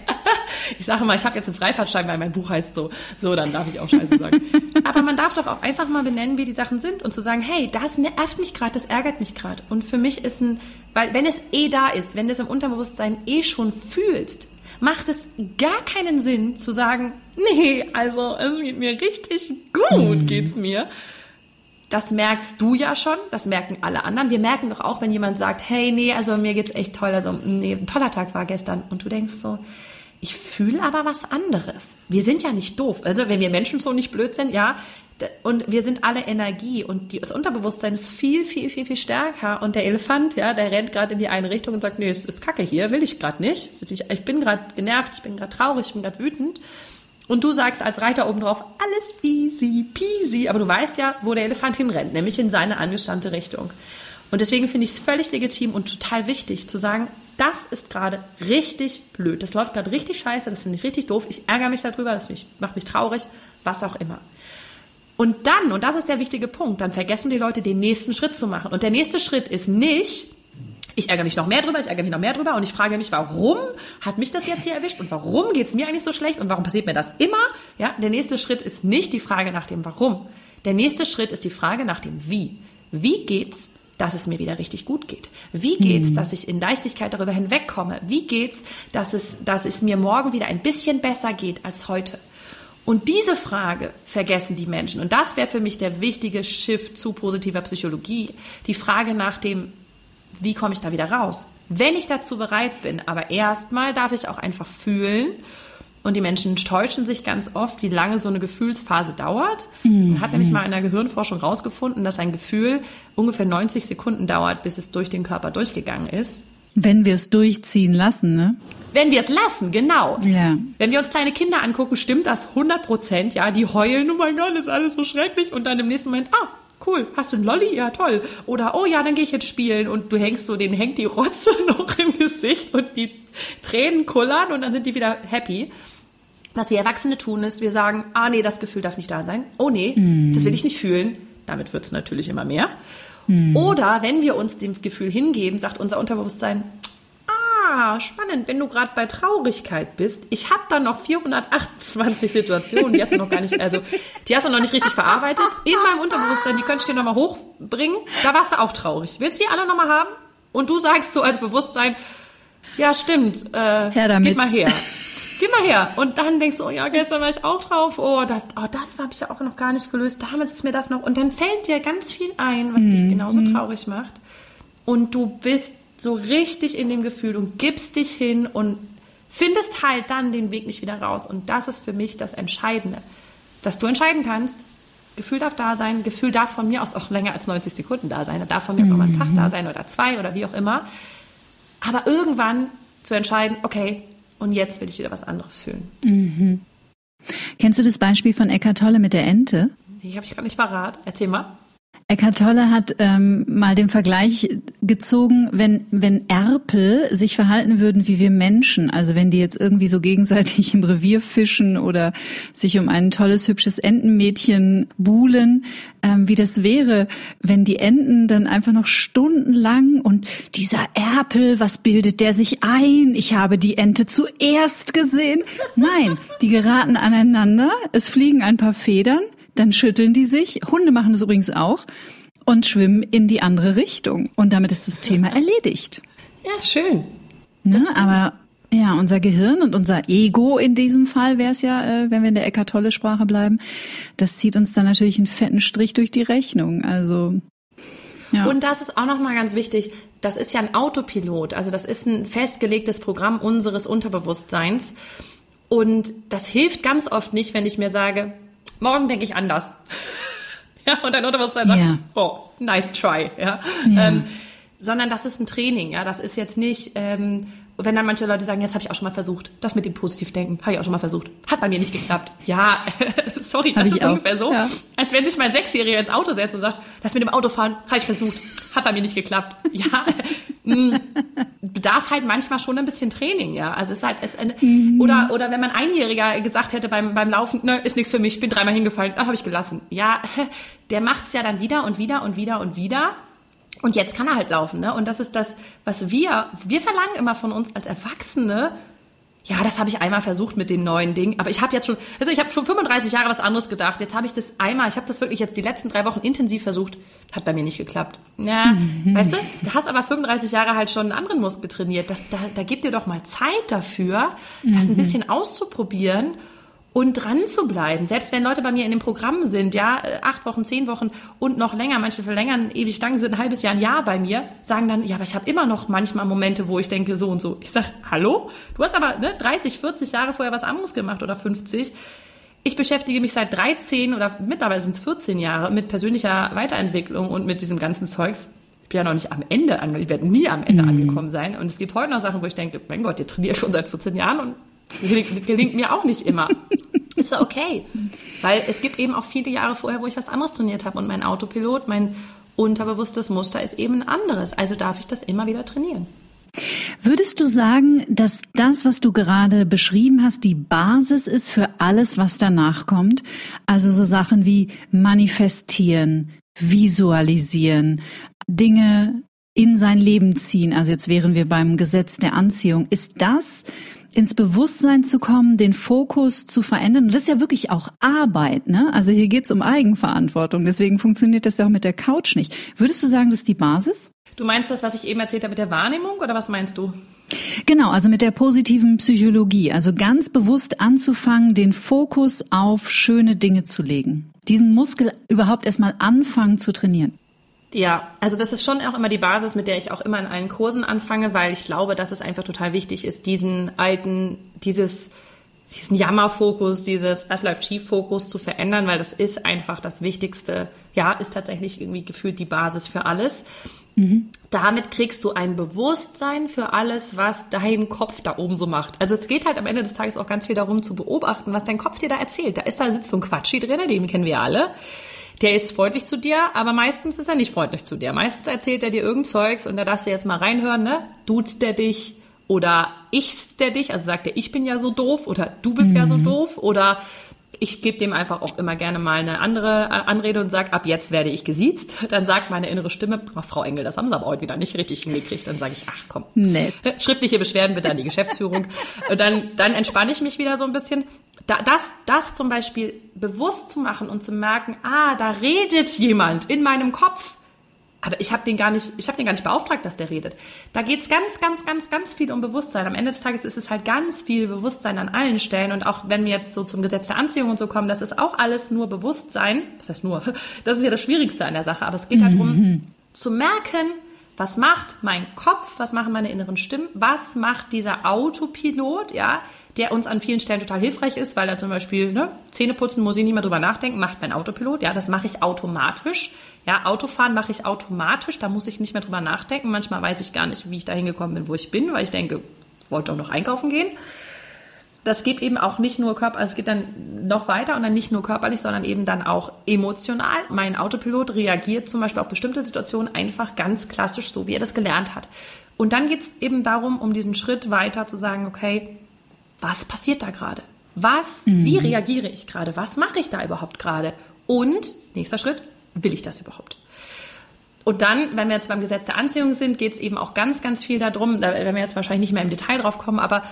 Ich sage mal, ich habe jetzt einen Freifahrtschein, weil mein Buch heißt so. So, dann darf ich auch scheiße sagen. *laughs* Aber man darf doch auch einfach mal benennen, wie die Sachen sind und zu sagen, hey, das nervt mich gerade, das ärgert mich gerade. Und für mich ist ein, weil wenn es eh da ist, wenn du es im Unterbewusstsein eh schon fühlst, macht es gar keinen Sinn zu sagen, nee, also es geht mir richtig gut, mhm. geht's mir. Das merkst du ja schon, das merken alle anderen. Wir merken doch auch, wenn jemand sagt, hey, nee, also mir geht's echt toll, also nee, ein toller Tag war gestern. Und du denkst so, ich fühle aber was anderes. Wir sind ja nicht doof. Also wenn wir Menschen so nicht blöd sind, ja, und wir sind alle Energie und das Unterbewusstsein ist viel, viel, viel, viel stärker. Und der Elefant, ja, der rennt gerade in die eine Richtung und sagt, nee, es ist Kacke hier, will ich gerade nicht. Ich bin gerade genervt, ich bin gerade traurig, ich bin gerade wütend. Und du sagst als Reiter oben drauf, alles easy peasy. Aber du weißt ja, wo der Elefant hinrennt, nämlich in seine angestammte Richtung. Und deswegen finde ich es völlig legitim und total wichtig zu sagen, das ist gerade richtig blöd. Das läuft gerade richtig scheiße, das finde ich richtig doof. Ich ärgere mich darüber, das macht mich traurig, was auch immer. Und dann, und das ist der wichtige Punkt, dann vergessen die Leute, den nächsten Schritt zu machen. Und der nächste Schritt ist nicht, ich ärgere mich noch mehr drüber, ich ärgere mich noch mehr drüber und ich frage mich, warum hat mich das jetzt hier erwischt und warum geht es mir eigentlich so schlecht und warum passiert mir das immer? Ja, der nächste Schritt ist nicht die Frage nach dem Warum. Der nächste Schritt ist die Frage nach dem Wie. Wie geht's, dass es mir wieder richtig gut geht? Wie geht's, mhm. dass ich in Leichtigkeit darüber hinwegkomme? Wie geht's, dass es, dass es mir morgen wieder ein bisschen besser geht als heute? Und diese Frage vergessen die Menschen. Und das wäre für mich der wichtige Shift zu positiver Psychologie. Die Frage nach dem, wie komme ich da wieder raus? Wenn ich dazu bereit bin, aber erstmal darf ich auch einfach fühlen. Und die Menschen täuschen sich ganz oft, wie lange so eine Gefühlsphase dauert. Mhm. Man hat nämlich mal in der Gehirnforschung rausgefunden, dass ein Gefühl ungefähr 90 Sekunden dauert, bis es durch den Körper durchgegangen ist. Wenn wir es durchziehen lassen, ne? Wenn wir es lassen, genau. Ja. Wenn wir uns kleine Kinder angucken, stimmt das 100 Prozent. Ja, die heulen, oh mein Gott, ist alles so schrecklich. Und dann im nächsten Moment, ah, cool, hast du einen Lolli? Ja, toll. Oder, oh ja, dann gehe ich jetzt spielen. Und du hängst so, denen hängt die Rotze *laughs* noch im Gesicht und die Tränen kullern und dann sind die wieder happy. Was wir Erwachsene tun, ist, wir sagen, ah nee, das Gefühl darf nicht da sein. Oh nee, mm. das will ich nicht fühlen. Damit wird es natürlich immer mehr. Mm. Oder wenn wir uns dem Gefühl hingeben, sagt unser Unterbewusstsein, ah, spannend, wenn du gerade bei Traurigkeit bist. Ich habe da noch 428 Situationen, die hast du noch gar nicht, also die hast du noch nicht richtig verarbeitet. In meinem Unterbewusstsein, die könnte ich dir nochmal hochbringen. Da warst du auch traurig. Willst du die alle nochmal haben? Und du sagst so als Bewusstsein, ja, stimmt, äh, her damit. gib mal her. Gib mal her. Und dann denkst du, oh ja, gestern war ich auch drauf. Oh, das, oh, das habe ich ja auch noch gar nicht gelöst. Damals ist mir das noch. Und dann fällt dir ganz viel ein, was mhm. dich genauso traurig macht. Und du bist so richtig in dem Gefühl und gibst dich hin und findest halt dann den Weg nicht wieder raus. Und das ist für mich das Entscheidende, dass du entscheiden kannst, Gefühl darf da sein, Gefühl darf von mir aus auch länger als 90 Sekunden da sein, darf von mir aus auch mal ein Tag da sein oder zwei oder wie auch immer. Aber irgendwann zu entscheiden, okay, und jetzt will ich wieder was anderes fühlen. Mhm. Kennst du das Beispiel von Eckart Tolle mit der Ente? Die habe ich gerade nicht parat. Erzähl mal. Eckart Tolle hat ähm, mal den Vergleich gezogen, wenn, wenn Erpel sich verhalten würden wie wir Menschen, also wenn die jetzt irgendwie so gegenseitig im Revier fischen oder sich um ein tolles, hübsches Entenmädchen buhlen, ähm, wie das wäre, wenn die Enten dann einfach noch stundenlang und dieser Erpel, was bildet der sich ein? Ich habe die Ente zuerst gesehen. Nein, die geraten aneinander, es fliegen ein paar Federn, dann schütteln die sich. Hunde machen das übrigens auch und schwimmen in die andere Richtung. Und damit ist das Thema erledigt. Ja, schön. Ne? Aber ja, unser Gehirn und unser Ego in diesem Fall wäre es ja, äh, wenn wir in der Eckart Tolle Sprache bleiben, das zieht uns dann natürlich einen fetten Strich durch die Rechnung. Also ja. Und das ist auch nochmal ganz wichtig. Das ist ja ein Autopilot. Also das ist ein festgelegtes Programm unseres Unterbewusstseins. Und das hilft ganz oft nicht, wenn ich mir sage, morgen denke ich anders. *laughs* ja, und dein Unterbewusstsein sagt, ja. oh, nice try, ja. ja. Ähm, sondern das ist ein Training, ja. Das ist jetzt nicht, ähm, wenn dann manche Leute sagen, jetzt habe ich auch schon mal versucht, das mit dem Positivdenken habe ich auch schon mal versucht, hat bei mir nicht geklappt. Ja, *laughs* sorry, das ist ungefähr so, ja. als wenn sich mein Sechsjähriger ins Auto setzt und sagt, das mit dem Autofahren habe ich versucht, hat bei mir nicht geklappt. Ja, *laughs* mh, bedarf halt manchmal schon ein bisschen Training, ja. Also es ist halt, es, mhm. oder, oder wenn man Einjähriger gesagt hätte beim, beim Laufen, ne, ist nichts für mich, bin dreimal hingefallen, ah, habe ich gelassen. Ja, *laughs* der macht's ja dann wieder und wieder und wieder und wieder. Und jetzt kann er halt laufen, ne? Und das ist das, was wir, wir verlangen immer von uns als Erwachsene, ja, das habe ich einmal versucht mit dem neuen Ding, aber ich habe jetzt schon, also ich habe schon 35 Jahre was anderes gedacht. Jetzt habe ich das einmal, ich habe das wirklich jetzt die letzten drei Wochen intensiv versucht, hat bei mir nicht geklappt. Ja, mhm. weißt du, du hast aber 35 Jahre halt schon einen anderen Muskel trainiert. Das, da, da gibt dir doch mal Zeit dafür, das ein mhm. bisschen auszuprobieren und dran zu bleiben. Selbst wenn Leute bei mir in dem Programm sind, ja, äh, acht Wochen, zehn Wochen und noch länger, manche verlängern ewig lang, sind ein halbes Jahr, ein Jahr bei mir, sagen dann, ja, aber ich habe immer noch manchmal Momente, wo ich denke, so und so. Ich sag, hallo? Du hast aber ne, 30, 40 Jahre vorher was anderes gemacht oder 50. Ich beschäftige mich seit 13 oder mittlerweile sind es 14 Jahre mit persönlicher Weiterentwicklung und mit diesem ganzen Zeugs. Ich bin ja noch nicht am Ende angekommen, ich werde nie am Ende mhm. angekommen sein. Und es gibt heute noch Sachen, wo ich denke, mein Gott, ihr trainiert schon seit 14 Jahren und gelingt, mir auch nicht immer. *laughs* Ist ja okay. Weil es gibt eben auch viele Jahre vorher, wo ich was anderes trainiert habe und mein Autopilot, mein unterbewusstes Muster ist eben ein anderes. Also darf ich das immer wieder trainieren. Würdest du sagen, dass das, was du gerade beschrieben hast, die Basis ist für alles, was danach kommt? Also so Sachen wie manifestieren, visualisieren, Dinge in sein Leben ziehen. Also jetzt wären wir beim Gesetz der Anziehung. Ist das ins Bewusstsein zu kommen, den Fokus zu verändern. Und das ist ja wirklich auch Arbeit, ne? Also hier geht's um Eigenverantwortung. Deswegen funktioniert das ja auch mit der Couch nicht. Würdest du sagen, das ist die Basis? Du meinst das, was ich eben erzählt habe mit der Wahrnehmung oder was meinst du? Genau, also mit der positiven Psychologie. Also ganz bewusst anzufangen, den Fokus auf schöne Dinge zu legen. Diesen Muskel überhaupt erstmal anfangen zu trainieren. Ja, also das ist schon auch immer die Basis, mit der ich auch immer in allen Kursen anfange, weil ich glaube, dass es einfach total wichtig ist, diesen alten, dieses, diesen Jammerfokus, dieses Es läuft schief Fokus zu verändern, weil das ist einfach das Wichtigste. Ja, ist tatsächlich irgendwie gefühlt die Basis für alles. Mhm. Damit kriegst du ein Bewusstsein für alles, was dein Kopf da oben so macht. Also es geht halt am Ende des Tages auch ganz viel darum zu beobachten, was dein Kopf dir da erzählt. Da ist da sitzt so ein Quatschi drin, den kennen wir alle der ist freundlich zu dir, aber meistens ist er nicht freundlich zu dir. Meistens erzählt er dir irgend Zeugs und da darfst du jetzt mal reinhören, ne? Duzt der dich oder ichst der dich, also sagt er, ich bin ja so doof oder du bist mhm. ja so mhm. doof oder ich gebe dem einfach auch immer gerne mal eine andere äh, Anrede und sage, ab jetzt werde ich gesiezt. *laughs* Dann sagt meine innere Stimme, oh, Frau Engel, das haben Sie aber heute wieder nicht richtig hingekriegt. Dann sage ich, ach komm, Nett. schriftliche Beschwerden bitte an die Geschäftsführung. *laughs* und dann, dann entspanne ich mich wieder so ein bisschen da, das, das zum Beispiel bewusst zu machen und zu merken, ah, da redet jemand in meinem Kopf. Aber ich habe den gar nicht, ich habe den gar nicht beauftragt, dass der redet. Da geht's ganz, ganz, ganz, ganz viel um Bewusstsein. Am Ende des Tages ist es halt ganz viel Bewusstsein an allen Stellen. Und auch wenn wir jetzt so zum Gesetz der Anziehung und so kommen, das ist auch alles nur Bewusstsein. Das heißt nur, *laughs* das ist ja das Schwierigste an der Sache. Aber es geht darum, mhm. zu merken, was macht mein Kopf, was machen meine inneren Stimmen, was macht dieser Autopilot, ja, der uns an vielen Stellen total hilfreich ist, weil er zum Beispiel ne, Zähne putzen, muss ich nicht mehr drüber nachdenken, macht mein Autopilot, ja, das mache ich automatisch. Ja, Autofahren mache ich automatisch, da muss ich nicht mehr drüber nachdenken. Manchmal weiß ich gar nicht, wie ich da hingekommen bin, wo ich bin, weil ich denke, wollte doch noch einkaufen gehen das geht eben auch nicht nur körperlich, also es geht dann noch weiter und dann nicht nur körperlich, sondern eben dann auch emotional. Mein Autopilot reagiert zum Beispiel auf bestimmte Situationen einfach ganz klassisch so, wie er das gelernt hat. Und dann geht es eben darum, um diesen Schritt weiter zu sagen, okay, was passiert da gerade? Was, mhm. wie reagiere ich gerade? Was mache ich da überhaupt gerade? Und, nächster Schritt, will ich das überhaupt? Und dann, wenn wir jetzt beim Gesetz der Anziehung sind, geht es eben auch ganz, ganz viel darum, da werden wir jetzt wahrscheinlich nicht mehr im Detail drauf kommen, aber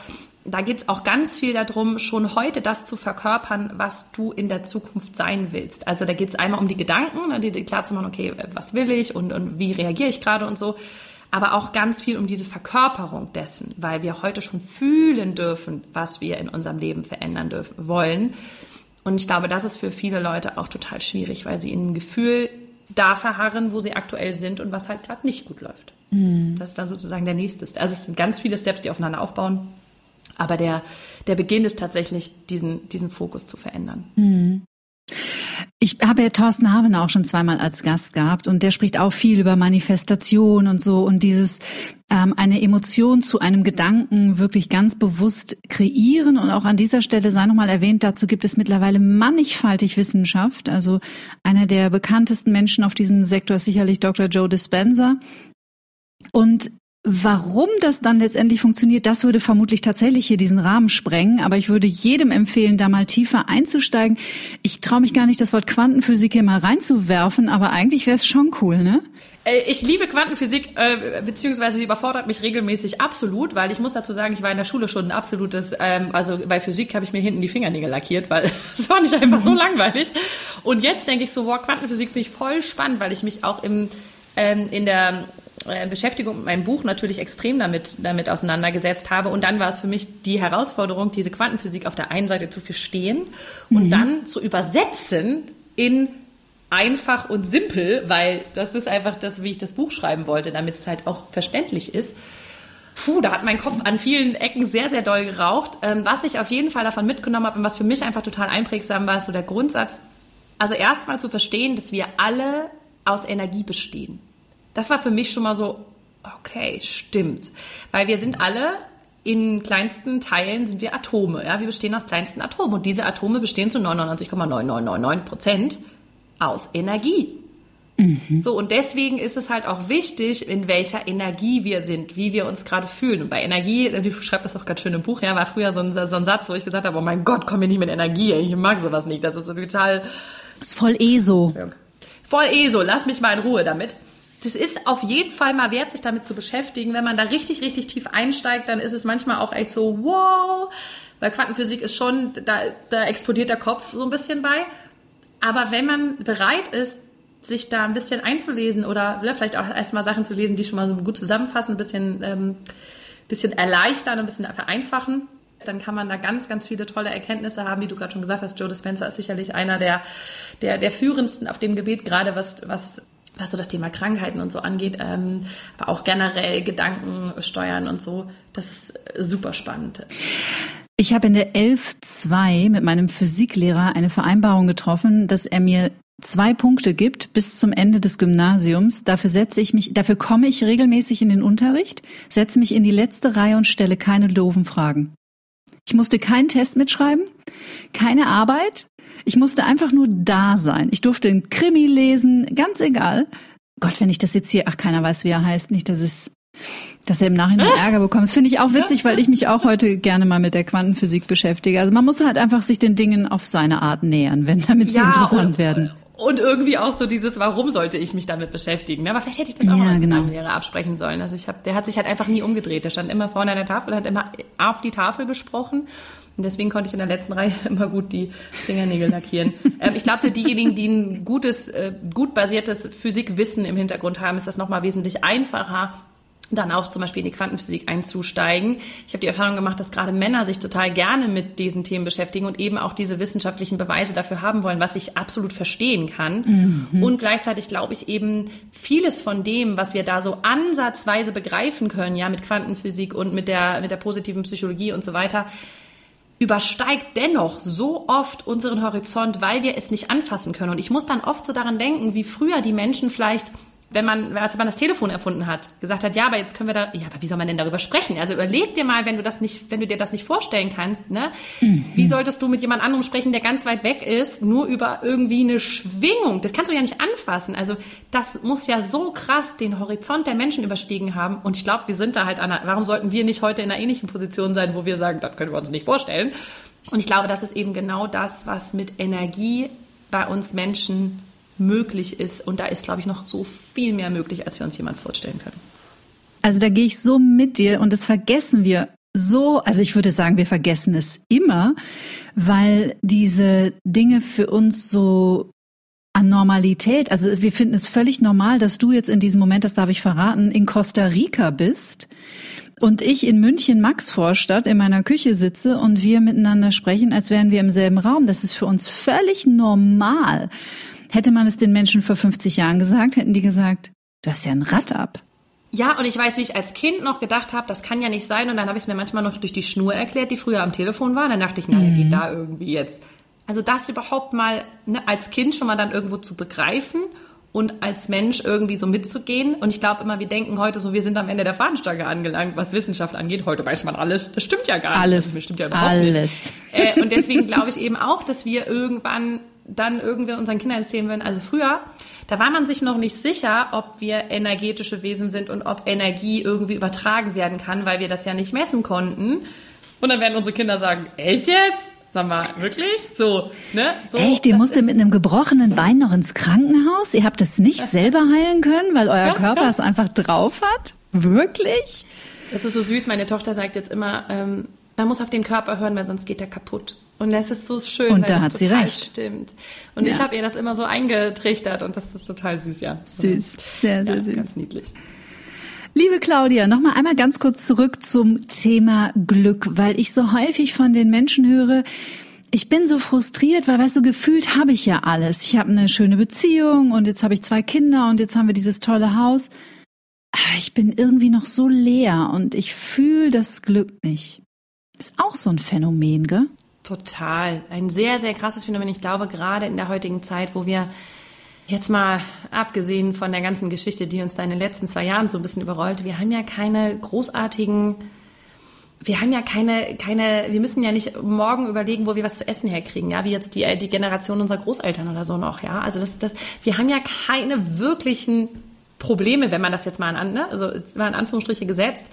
da geht es auch ganz viel darum, schon heute das zu verkörpern, was du in der Zukunft sein willst. Also da geht es einmal um die Gedanken, ne, die, die klar zu machen, okay, was will ich und, und wie reagiere ich gerade und so. Aber auch ganz viel um diese Verkörperung dessen, weil wir heute schon fühlen dürfen, was wir in unserem Leben verändern dürfen, wollen. Und ich glaube, das ist für viele Leute auch total schwierig, weil sie in ein Gefühl da verharren, wo sie aktuell sind und was halt gerade nicht gut läuft. Mhm. Das ist dann sozusagen der nächste. Also es sind ganz viele Steps, die aufeinander aufbauen. Aber der, der Beginn ist tatsächlich, diesen, diesen Fokus zu verändern. Mhm. Ich habe ja Thorsten Haven auch schon zweimal als Gast gehabt und der spricht auch viel über Manifestation und so und dieses ähm, eine Emotion zu einem Gedanken wirklich ganz bewusst kreieren und auch an dieser Stelle sei nochmal erwähnt, dazu gibt es mittlerweile mannigfaltig Wissenschaft. Also einer der bekanntesten Menschen auf diesem Sektor ist sicherlich Dr. Joe Dispenza. Und Warum das dann letztendlich funktioniert, das würde vermutlich tatsächlich hier diesen Rahmen sprengen. Aber ich würde jedem empfehlen, da mal tiefer einzusteigen. Ich traue mich gar nicht, das Wort Quantenphysik hier mal reinzuwerfen, aber eigentlich wäre es schon cool, ne? Äh, ich liebe Quantenphysik, äh, beziehungsweise sie überfordert mich regelmäßig absolut, weil ich muss dazu sagen, ich war in der Schule schon ein absolutes, ähm, also bei Physik habe ich mir hinten die Fingernägel lackiert, weil *laughs* es war nicht einfach so mhm. langweilig. Und jetzt denke ich so, wow, Quantenphysik finde ich voll spannend, weil ich mich auch im, ähm, in der äh, Beschäftigung mit meinem Buch natürlich extrem damit, damit auseinandergesetzt habe. Und dann war es für mich die Herausforderung, diese Quantenphysik auf der einen Seite zu verstehen und mhm. dann zu übersetzen in einfach und simpel, weil das ist einfach das, wie ich das Buch schreiben wollte, damit es halt auch verständlich ist. Puh, da hat mein Kopf an vielen Ecken sehr, sehr doll geraucht. Ähm, was ich auf jeden Fall davon mitgenommen habe und was für mich einfach total einprägsam war, ist so der Grundsatz, also erstmal zu verstehen, dass wir alle aus Energie bestehen. Das war für mich schon mal so, okay, stimmt. Weil wir sind alle in kleinsten Teilen sind wir Atome. Ja, wir bestehen aus kleinsten Atomen. Und diese Atome bestehen zu 99,9999 Prozent aus Energie. Mhm. So, und deswegen ist es halt auch wichtig, in welcher Energie wir sind, wie wir uns gerade fühlen. Und bei Energie, *laughs* ich schreibe das auch ganz schön im Buch, ja, war früher so ein, so ein Satz, wo ich gesagt habe, oh mein Gott, komm mir nicht mit Energie, ich mag sowas nicht. Das ist so total. Das ist voll ESO. Voll ESO, lass mich mal in Ruhe damit das ist auf jeden Fall mal wert, sich damit zu beschäftigen. Wenn man da richtig, richtig tief einsteigt, dann ist es manchmal auch echt so, wow, weil Quantenphysik ist schon, da, da explodiert der Kopf so ein bisschen bei. Aber wenn man bereit ist, sich da ein bisschen einzulesen oder vielleicht auch erstmal Sachen zu lesen, die schon mal so gut zusammenfassen, ein bisschen, ähm, bisschen erleichtern, ein bisschen vereinfachen, dann kann man da ganz, ganz viele tolle Erkenntnisse haben, wie du gerade schon gesagt hast. Joe Dispenza ist sicherlich einer der, der, der führendsten auf dem Gebiet, gerade was, was was so das Thema Krankheiten und so angeht, ähm, aber auch generell Gedanken steuern und so. Das ist super spannend. Ich habe in der 11.2 mit meinem Physiklehrer eine Vereinbarung getroffen, dass er mir zwei Punkte gibt bis zum Ende des Gymnasiums. Dafür setze ich mich, dafür komme ich regelmäßig in den Unterricht, setze mich in die letzte Reihe und stelle keine doofen Fragen. Ich musste keinen Test mitschreiben, keine Arbeit, ich musste einfach nur da sein. Ich durfte einen Krimi lesen, ganz egal. Gott, wenn ich das jetzt hier, ach, keiner weiß, wie er heißt, nicht, dass es, dass er im Nachhinein Ärger bekommt. Das finde ich auch witzig, weil ich mich auch heute gerne mal mit der Quantenphysik beschäftige. Also man muss halt einfach sich den Dingen auf seine Art nähern, wenn damit sie ja, interessant und, werden. Und irgendwie auch so dieses, warum sollte ich mich damit beschäftigen? Ne? Aber vielleicht hätte ich das auch ja, mal mit genau. meinem Lehrer absprechen sollen. Also ich habe, der hat sich halt einfach nie umgedreht. Der stand immer vorne an der Tafel, hat immer auf die Tafel gesprochen. Und deswegen konnte ich in der letzten Reihe *laughs* immer gut die Fingernägel lackieren. *laughs* ähm, ich glaube, für diejenigen, die ein gutes, äh, gut basiertes Physikwissen im Hintergrund haben, ist das nochmal wesentlich einfacher, dann auch zum Beispiel in die Quantenphysik einzusteigen. Ich habe die Erfahrung gemacht, dass gerade Männer sich total gerne mit diesen Themen beschäftigen und eben auch diese wissenschaftlichen Beweise dafür haben wollen, was ich absolut verstehen kann. Mhm. Und gleichzeitig glaube ich eben, vieles von dem, was wir da so ansatzweise begreifen können, ja, mit Quantenphysik und mit der, mit der positiven Psychologie und so weiter, übersteigt dennoch so oft unseren Horizont, weil wir es nicht anfassen können. Und ich muss dann oft so daran denken, wie früher die Menschen vielleicht wenn man, als man das Telefon erfunden hat, gesagt hat, ja, aber jetzt können wir da, ja, aber wie soll man denn darüber sprechen? Also überleg dir mal, wenn du das nicht, wenn du dir das nicht vorstellen kannst, ne, mhm. wie solltest du mit jemand anderem sprechen, der ganz weit weg ist, nur über irgendwie eine Schwingung? Das kannst du ja nicht anfassen. Also das muss ja so krass den Horizont der Menschen überstiegen haben. Und ich glaube, wir sind da halt an, warum sollten wir nicht heute in einer ähnlichen Position sein, wo wir sagen, das können wir uns nicht vorstellen? Und ich glaube, das ist eben genau das, was mit Energie bei uns Menschen möglich ist. Und da ist, glaube ich, noch so viel mehr möglich, als wir uns jemand vorstellen können. Also da gehe ich so mit dir und das vergessen wir so, also ich würde sagen, wir vergessen es immer, weil diese Dinge für uns so an Normalität, also wir finden es völlig normal, dass du jetzt in diesem Moment, das darf ich verraten, in Costa Rica bist und ich in München Maxvorstadt in meiner Küche sitze und wir miteinander sprechen, als wären wir im selben Raum. Das ist für uns völlig normal. Hätte man es den Menschen vor 50 Jahren gesagt, hätten die gesagt, du hast ja ein Rad ab. Ja, und ich weiß, wie ich als Kind noch gedacht habe, das kann ja nicht sein. Und dann habe ich es mir manchmal noch durch die Schnur erklärt, die früher am Telefon war. Dann dachte ich, na, mhm. geht da irgendwie jetzt. Also das überhaupt mal ne, als Kind schon mal dann irgendwo zu begreifen und als Mensch irgendwie so mitzugehen. Und ich glaube immer, wir denken heute so, wir sind am Ende der Fahnenstange angelangt, was Wissenschaft angeht. Heute weiß man alles. Das stimmt ja gar nicht. Alles. Das stimmt ja überhaupt alles. nicht. Äh, und deswegen glaube ich eben auch, dass wir irgendwann dann irgendwie unseren Kindern erzählen würden. Also früher, da war man sich noch nicht sicher, ob wir energetische Wesen sind und ob Energie irgendwie übertragen werden kann, weil wir das ja nicht messen konnten. Und dann werden unsere Kinder sagen, echt jetzt? Sag mal, wirklich? So, ne? So, Echt, ihr musstet mit einem gebrochenen Bein noch ins Krankenhaus? Ihr habt es nicht selber heilen können, weil euer Körper es einfach drauf hat? Wirklich? Das ist so süß. Meine Tochter sagt jetzt immer, ähm, man muss auf den Körper hören, weil sonst geht er kaputt. Und das ist so schön. Und da hat sie recht. Stimmt. Und ja. ich habe ihr das immer so eingetrichtert und das ist total süß, ja. Süß, sehr, sehr ja, süß. Ganz niedlich. Liebe Claudia, noch mal einmal ganz kurz zurück zum Thema Glück, weil ich so häufig von den Menschen höre, ich bin so frustriert, weil weißt du, gefühlt habe ich ja alles. Ich habe eine schöne Beziehung und jetzt habe ich zwei Kinder und jetzt haben wir dieses tolle Haus. Aber ich bin irgendwie noch so leer und ich fühle das Glück nicht. Ist auch so ein Phänomen, gell? Total. Ein sehr, sehr krasses Phänomen. Ich glaube, gerade in der heutigen Zeit, wo wir jetzt mal abgesehen von der ganzen Geschichte, die uns da in den letzten zwei Jahren so ein bisschen überrollt, wir haben ja keine großartigen, wir haben ja keine, keine, wir müssen ja nicht morgen überlegen, wo wir was zu essen herkriegen, ja, wie jetzt die, die Generation unserer Großeltern oder so noch, ja. Also das, das, wir haben ja keine wirklichen Probleme, wenn man das jetzt mal an, ne, also mal in Anführungsstriche gesetzt.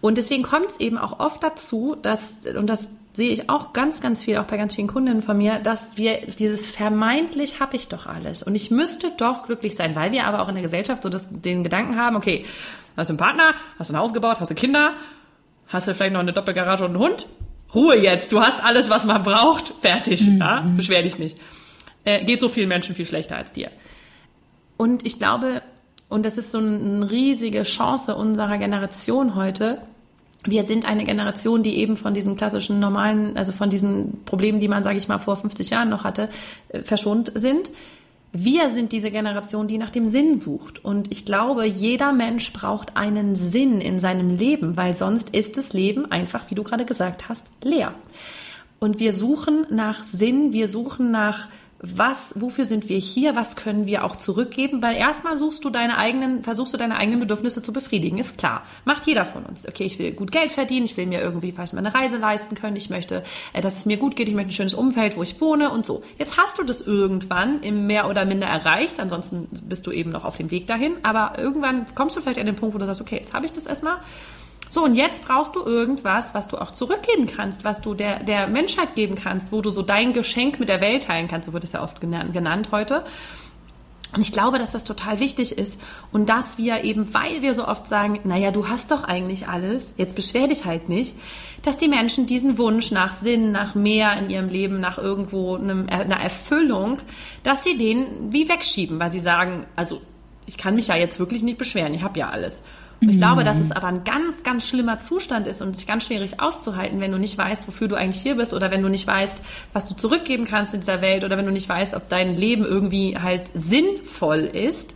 Und deswegen kommt es eben auch oft dazu, dass, und das sehe ich auch ganz, ganz viel, auch bei ganz vielen Kundinnen von mir, dass wir dieses vermeintlich habe ich doch alles und ich müsste doch glücklich sein, weil wir aber auch in der Gesellschaft so das, den Gedanken haben, okay, hast du einen Partner, hast du ein Haus gebaut, hast du Kinder, hast du vielleicht noch eine Doppelgarage und einen Hund? Ruhe jetzt, du hast alles, was man braucht, fertig, mhm. ja? beschwer dich nicht. Äh, geht so vielen Menschen viel schlechter als dir. Und ich glaube, und das ist so eine riesige Chance unserer Generation heute. Wir sind eine Generation, die eben von diesen klassischen normalen, also von diesen Problemen, die man, sage ich mal, vor 50 Jahren noch hatte, äh, verschont sind. Wir sind diese Generation, die nach dem Sinn sucht. Und ich glaube, jeder Mensch braucht einen Sinn in seinem Leben, weil sonst ist das Leben einfach, wie du gerade gesagt hast, leer. Und wir suchen nach Sinn, wir suchen nach was, wofür sind wir hier, was können wir auch zurückgeben, weil erstmal suchst du deine eigenen, versuchst du deine eigenen Bedürfnisse zu befriedigen, ist klar. Macht jeder von uns. Okay, ich will gut Geld verdienen, ich will mir irgendwie vielleicht mal eine Reise leisten können, ich möchte, äh, dass es mir gut geht, ich möchte ein schönes Umfeld, wo ich wohne und so. Jetzt hast du das irgendwann im mehr oder minder erreicht, ansonsten bist du eben noch auf dem Weg dahin, aber irgendwann kommst du vielleicht an den Punkt, wo du sagst, okay, jetzt habe ich das erstmal so, und jetzt brauchst du irgendwas, was du auch zurückgeben kannst, was du der, der Menschheit geben kannst, wo du so dein Geschenk mit der Welt teilen kannst, so wird es ja oft genannt, heute. Und ich glaube, dass das total wichtig ist und dass wir eben, weil wir so oft sagen, naja, du hast doch eigentlich alles, jetzt beschwer dich halt nicht, dass die Menschen diesen Wunsch nach Sinn, nach mehr in ihrem Leben, nach irgendwo einem, einer Erfüllung, dass sie den wie wegschieben, weil sie sagen, also ich kann mich ja jetzt wirklich nicht beschweren, ich habe ja alles. Und ich glaube, dass es aber ein ganz, ganz schlimmer Zustand ist und ganz schwierig auszuhalten, wenn du nicht weißt, wofür du eigentlich hier bist oder wenn du nicht weißt, was du zurückgeben kannst in dieser Welt oder wenn du nicht weißt, ob dein Leben irgendwie halt sinnvoll ist.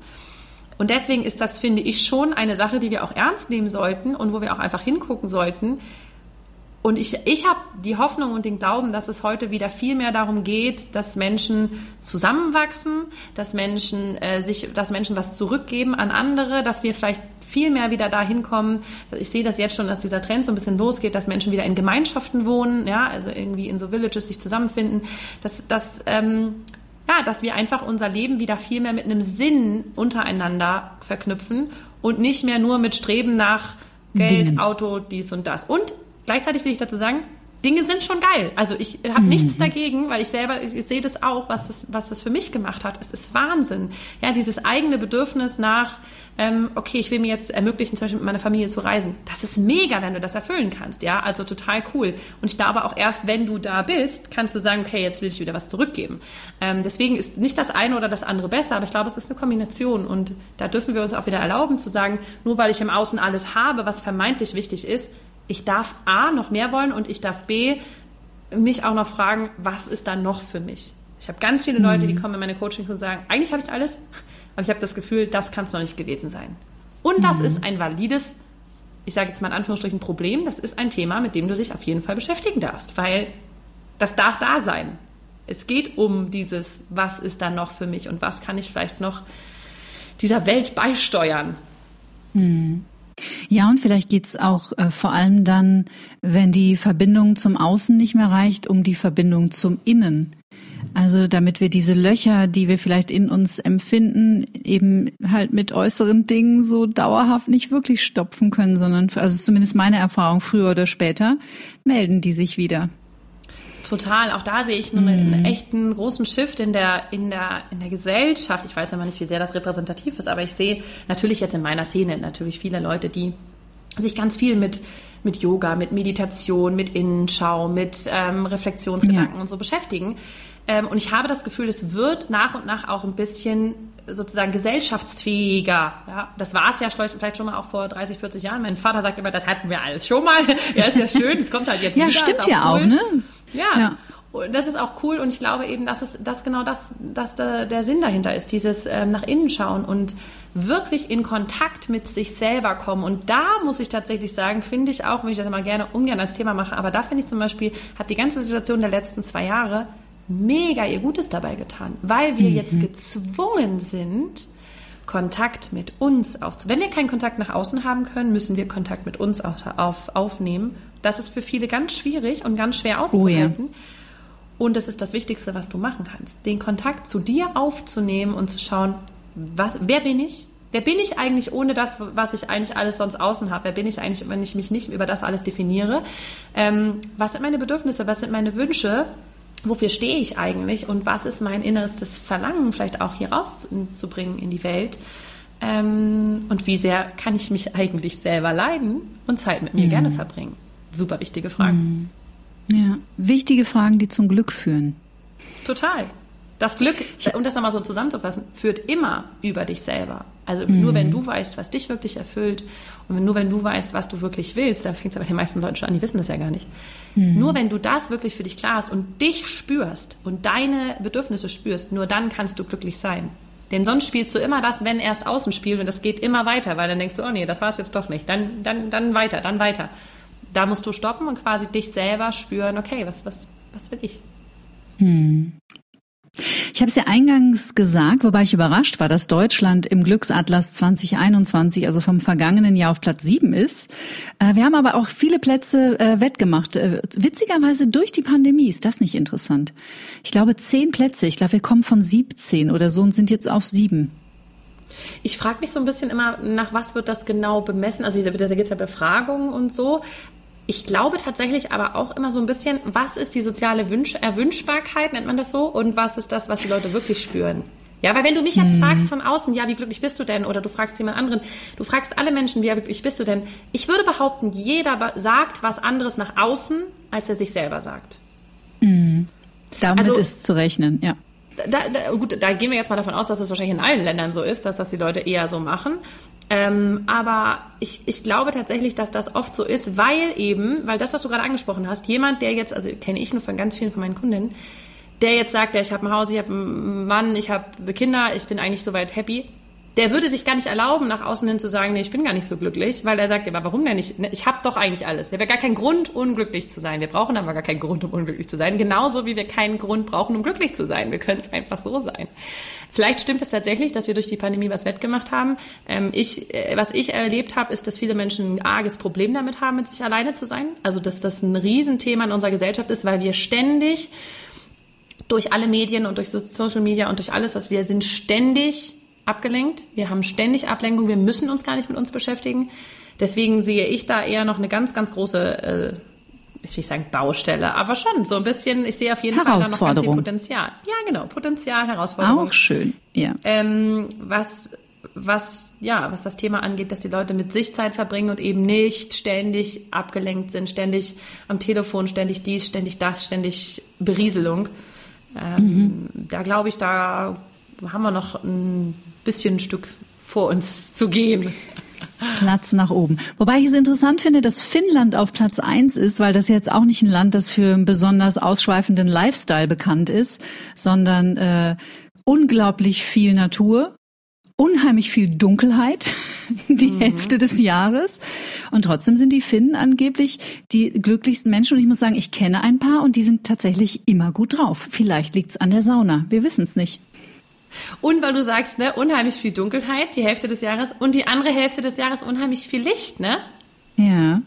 Und deswegen ist das, finde ich, schon eine Sache, die wir auch ernst nehmen sollten und wo wir auch einfach hingucken sollten. Und ich, ich habe die Hoffnung und den Glauben, dass es heute wieder viel mehr darum geht, dass Menschen zusammenwachsen, dass Menschen äh, sich, dass Menschen was zurückgeben an andere, dass wir vielleicht viel mehr wieder dahin kommen. Ich sehe das jetzt schon, dass dieser Trend so ein bisschen losgeht, dass Menschen wieder in Gemeinschaften wohnen, ja, also irgendwie in so Villages sich zusammenfinden, dass, dass, ähm, ja, dass wir einfach unser Leben wieder viel mehr mit einem Sinn untereinander verknüpfen und nicht mehr nur mit Streben nach Geld, Dingen. Auto, dies und das. Und gleichzeitig will ich dazu sagen, Dinge sind schon geil. Also ich habe mhm. nichts dagegen, weil ich selber, ich, ich sehe das auch, was das, was das für mich gemacht hat. Es ist Wahnsinn. Ja, dieses eigene Bedürfnis nach, ähm, okay, ich will mir jetzt ermöglichen, zum Beispiel mit meiner Familie zu reisen. Das ist mega, wenn du das erfüllen kannst. Ja, also total cool. Und ich glaube auch erst, wenn du da bist, kannst du sagen, okay, jetzt will ich wieder was zurückgeben. Ähm, deswegen ist nicht das eine oder das andere besser, aber ich glaube, es ist eine Kombination. Und da dürfen wir uns auch wieder erlauben zu sagen, nur weil ich im Außen alles habe, was vermeintlich wichtig ist, ich darf A noch mehr wollen und ich darf B mich auch noch fragen, was ist da noch für mich? Ich habe ganz viele Leute, die mhm. kommen in meine Coachings und sagen, eigentlich habe ich alles, aber ich habe das Gefühl, das kann es noch nicht gewesen sein. Und das mhm. ist ein valides, ich sage jetzt mal in Anführungsstrichen Problem, das ist ein Thema, mit dem du dich auf jeden Fall beschäftigen darfst, weil das darf da sein. Es geht um dieses, was ist da noch für mich und was kann ich vielleicht noch dieser Welt beisteuern. Mhm. Ja, und vielleicht geht's auch äh, vor allem dann, wenn die Verbindung zum Außen nicht mehr reicht, um die Verbindung zum Innen. Also damit wir diese Löcher, die wir vielleicht in uns empfinden, eben halt mit äußeren Dingen so dauerhaft nicht wirklich stopfen können, sondern, also zumindest meine Erfahrung, früher oder später melden die sich wieder. Total. Auch da sehe ich einen, einen, mhm. echten großen Shift in der, in, der, in der Gesellschaft. Ich weiß aber nicht, wie sehr das repräsentativ ist, aber ich sehe natürlich jetzt in meiner Szene natürlich viele Leute, die sich ganz viel mit, mit Yoga, mit Meditation, mit Innenschau, mit ähm, Reflexionsgedanken ja. und so beschäftigen. Ähm, und ich habe das Gefühl, es wird nach und nach auch ein bisschen sozusagen gesellschaftsfähiger. Ja, das war es ja vielleicht schon mal auch vor 30, 40 Jahren. Mein Vater sagt immer, das hatten wir alles schon mal. *laughs* ja, ist ja schön, es kommt halt jetzt ja, wieder. Ja, stimmt ja cool. auch, ne? Ja. ja. Das ist auch cool und ich glaube eben, dass es dass genau das, dass der, der Sinn dahinter ist, dieses ähm, nach innen schauen und wirklich in Kontakt mit sich selber kommen. Und da muss ich tatsächlich sagen, finde ich auch, wenn ich das mal gerne ungern als Thema mache, aber da finde ich zum Beispiel, hat die ganze Situation der letzten zwei Jahre mega ihr Gutes dabei getan, weil wir mhm. jetzt gezwungen sind, Kontakt mit uns aufzunehmen. Wenn wir keinen Kontakt nach außen haben können, müssen wir Kontakt mit uns auf, auf, aufnehmen. Das ist für viele ganz schwierig und ganz schwer auszuhalten. Oh ja. Und das ist das Wichtigste, was du machen kannst. Den Kontakt zu dir aufzunehmen und zu schauen, was, wer bin ich? Wer bin ich eigentlich ohne das, was ich eigentlich alles sonst außen habe? Wer bin ich eigentlich, wenn ich mich nicht über das alles definiere? Ähm, was sind meine Bedürfnisse? Was sind meine Wünsche? wofür stehe ich eigentlich und was ist mein innerstes Verlangen, vielleicht auch hier rauszubringen in die Welt. Ähm, und wie sehr kann ich mich eigentlich selber leiden und Zeit mit mir mhm. gerne verbringen? Super wichtige Fragen. Mhm. Ja, wichtige Fragen, die zum Glück führen. Total. Das Glück, um das nochmal so zusammenzufassen, führt immer über dich selber. Also mhm. nur wenn du weißt, was dich wirklich erfüllt und nur wenn du weißt, was du wirklich willst, dann fängt es aber den meisten Leuten schon an, die wissen das ja gar nicht. Mhm. Nur wenn du das wirklich für dich klar hast und dich spürst und deine Bedürfnisse spürst, nur dann kannst du glücklich sein. Denn sonst spielst du immer das, wenn erst außen spielt und das geht immer weiter, weil dann denkst du, oh nee, das war es jetzt doch nicht. Dann, dann, dann weiter, dann weiter. Da musst du stoppen und quasi dich selber spüren, okay, was, was, was will ich? Hm. Ich habe es ja eingangs gesagt, wobei ich überrascht war, dass Deutschland im Glücksatlas 2021, also vom vergangenen Jahr auf Platz sieben ist. Äh, wir haben aber auch viele Plätze äh, wettgemacht. Äh, witzigerweise durch die Pandemie ist das nicht interessant. Ich glaube zehn Plätze. Ich glaube, wir kommen von 17 oder so und sind jetzt auf sieben. Ich frage mich so ein bisschen immer, nach was wird das genau bemessen? Also da geht es ja Befragungen und so. Ich glaube tatsächlich aber auch immer so ein bisschen, was ist die soziale Wünsch Erwünschbarkeit, nennt man das so, und was ist das, was die Leute wirklich spüren? Ja, weil wenn du mich jetzt hm. fragst von außen, ja, wie glücklich bist du denn? Oder du fragst jemand anderen, du fragst alle Menschen, wie glücklich bist du denn? Ich würde behaupten, jeder sagt was anderes nach außen, als er sich selber sagt. Mhm. Damit also, ist zu rechnen, ja. da, da, gut, da gehen wir jetzt mal davon aus, dass es das wahrscheinlich in allen Ländern so ist, dass das die Leute eher so machen. Ähm, aber ich, ich glaube tatsächlich, dass das oft so ist, weil eben, weil das, was du gerade angesprochen hast, jemand, der jetzt, also kenne ich nur von ganz vielen von meinen Kundinnen, der jetzt sagt, ja, ich habe ein Haus, ich habe einen Mann, ich habe Kinder, ich bin eigentlich soweit happy, der würde sich gar nicht erlauben, nach außen hin zu sagen, nee, ich bin gar nicht so glücklich, weil er sagt, ja, aber warum denn nicht? Ich habe doch eigentlich alles. Haben ja gar keinen Grund, unglücklich zu sein. Wir brauchen aber gar keinen Grund, um unglücklich zu sein. Genauso wie wir keinen Grund brauchen, um glücklich zu sein. Wir können einfach so sein. Vielleicht stimmt es tatsächlich, dass wir durch die Pandemie was wettgemacht haben. Ähm, ich, äh, was ich erlebt habe, ist, dass viele Menschen ein arges Problem damit haben, mit sich alleine zu sein. Also, dass das ein Riesenthema in unserer Gesellschaft ist, weil wir ständig durch alle Medien und durch Social Media und durch alles, was wir sind, ständig abgelenkt. Wir haben ständig Ablenkung. Wir müssen uns gar nicht mit uns beschäftigen. Deswegen sehe ich da eher noch eine ganz, ganz große, äh, ich will sagen Baustelle, aber schon so ein bisschen, ich sehe auf jeden Fall da noch ganz viel Potenzial. Ja, genau, Potenzial, Herausforderung. Auch schön, ja. Ähm, was, was, ja, was das Thema angeht, dass die Leute mit sich Zeit verbringen und eben nicht ständig abgelenkt sind, ständig am Telefon, ständig dies, ständig das, ständig Berieselung. Ähm, mhm. Da glaube ich, da haben wir noch ein bisschen ein Stück vor uns zu gehen. Platz nach oben. Wobei ich es interessant finde, dass Finnland auf Platz eins ist, weil das jetzt auch nicht ein Land, das für einen besonders ausschweifenden Lifestyle bekannt ist, sondern äh, unglaublich viel Natur, unheimlich viel Dunkelheit, *laughs* die mhm. Hälfte des Jahres. Und trotzdem sind die Finnen angeblich die glücklichsten Menschen. Und ich muss sagen, ich kenne ein paar und die sind tatsächlich immer gut drauf. Vielleicht liegt's an der Sauna. Wir wissen es nicht. Und weil du sagst, ne, unheimlich viel Dunkelheit, die Hälfte des Jahres, und die andere Hälfte des Jahres unheimlich viel Licht, ne? Ja.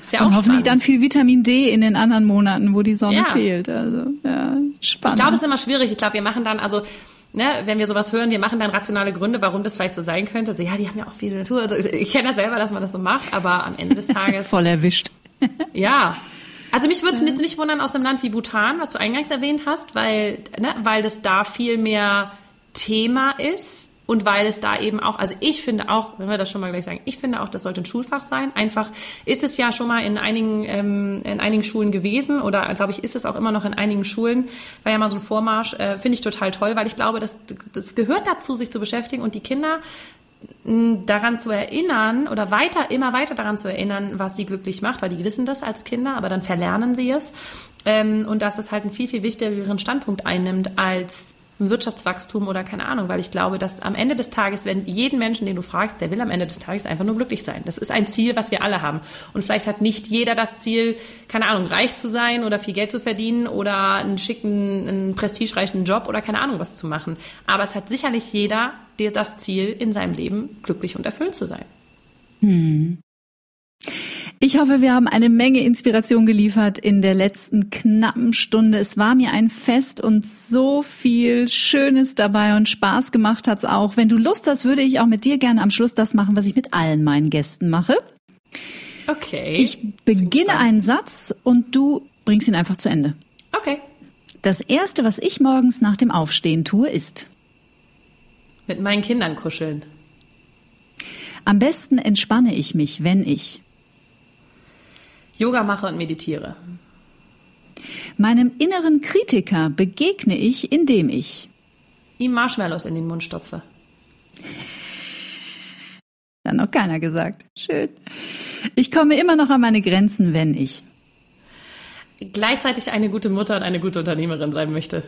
Ist ja und auch hoffentlich spannend. dann viel Vitamin D in den anderen Monaten, wo die Sonne ja. fehlt. Also, ja, spannend. Ich glaube, es ist immer schwierig. Ich glaube, wir machen dann, also, ne, wenn wir sowas hören, wir machen dann rationale Gründe, warum das vielleicht so sein könnte. So, ja, die haben ja auch viel Natur. Also, ich kenne das selber, dass man das so macht, aber am Ende des *laughs* Tages. Voll erwischt. *laughs* ja. Also mich würde es jetzt nicht wundern aus einem Land wie Bhutan, was du eingangs erwähnt hast, weil, ne, weil das da viel mehr Thema ist und weil es da eben auch, also ich finde auch, wenn wir das schon mal gleich sagen, ich finde auch, das sollte ein Schulfach sein. Einfach ist es ja schon mal in einigen ähm, in einigen Schulen gewesen oder glaube ich ist es auch immer noch in einigen Schulen. War ja mal so ein Vormarsch, äh, finde ich total toll, weil ich glaube, das, das gehört dazu, sich zu beschäftigen und die Kinder daran zu erinnern oder weiter, immer weiter daran zu erinnern, was sie glücklich macht, weil die wissen das als Kinder, aber dann verlernen sie es. Ähm, und dass es halt einen viel, viel wichtigeren Standpunkt einnimmt als Wirtschaftswachstum oder keine Ahnung, weil ich glaube, dass am Ende des Tages, wenn jeden Menschen, den du fragst, der will am Ende des Tages einfach nur glücklich sein. Das ist ein Ziel, was wir alle haben. Und vielleicht hat nicht jeder das Ziel, keine Ahnung, reich zu sein oder viel Geld zu verdienen oder einen schicken, einen prestigereichen Job oder keine Ahnung was zu machen. Aber es hat sicherlich jeder das Ziel, in seinem Leben glücklich und erfüllt zu sein. Hm. Ich hoffe, wir haben eine Menge Inspiration geliefert in der letzten knappen Stunde. Es war mir ein Fest und so viel Schönes dabei und Spaß gemacht hat's auch. Wenn du Lust hast, würde ich auch mit dir gerne am Schluss das machen, was ich mit allen meinen Gästen mache. Okay. Ich beginne einen Satz und du bringst ihn einfach zu Ende. Okay. Das erste, was ich morgens nach dem Aufstehen tue, ist mit meinen Kindern kuscheln. Am besten entspanne ich mich, wenn ich Yoga mache und meditiere. Meinem inneren Kritiker begegne ich, indem ich ihm Marshmallows in den Mund stopfe. *laughs* Dann noch keiner gesagt. Schön. Ich komme immer noch an meine Grenzen, wenn ich gleichzeitig eine gute Mutter und eine gute Unternehmerin sein möchte.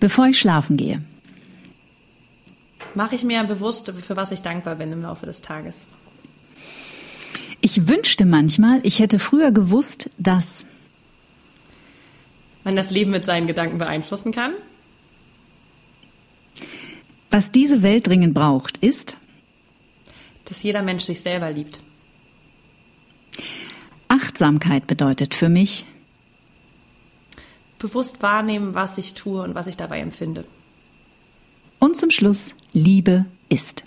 Bevor ich schlafen gehe. Mache ich mir bewusst, für was ich dankbar bin im Laufe des Tages. Ich wünschte manchmal, ich hätte früher gewusst, dass man das Leben mit seinen Gedanken beeinflussen kann. Was diese Welt dringend braucht, ist, dass jeder Mensch sich selber liebt. Achtsamkeit bedeutet für mich, bewusst wahrnehmen, was ich tue und was ich dabei empfinde. Und zum Schluss, Liebe ist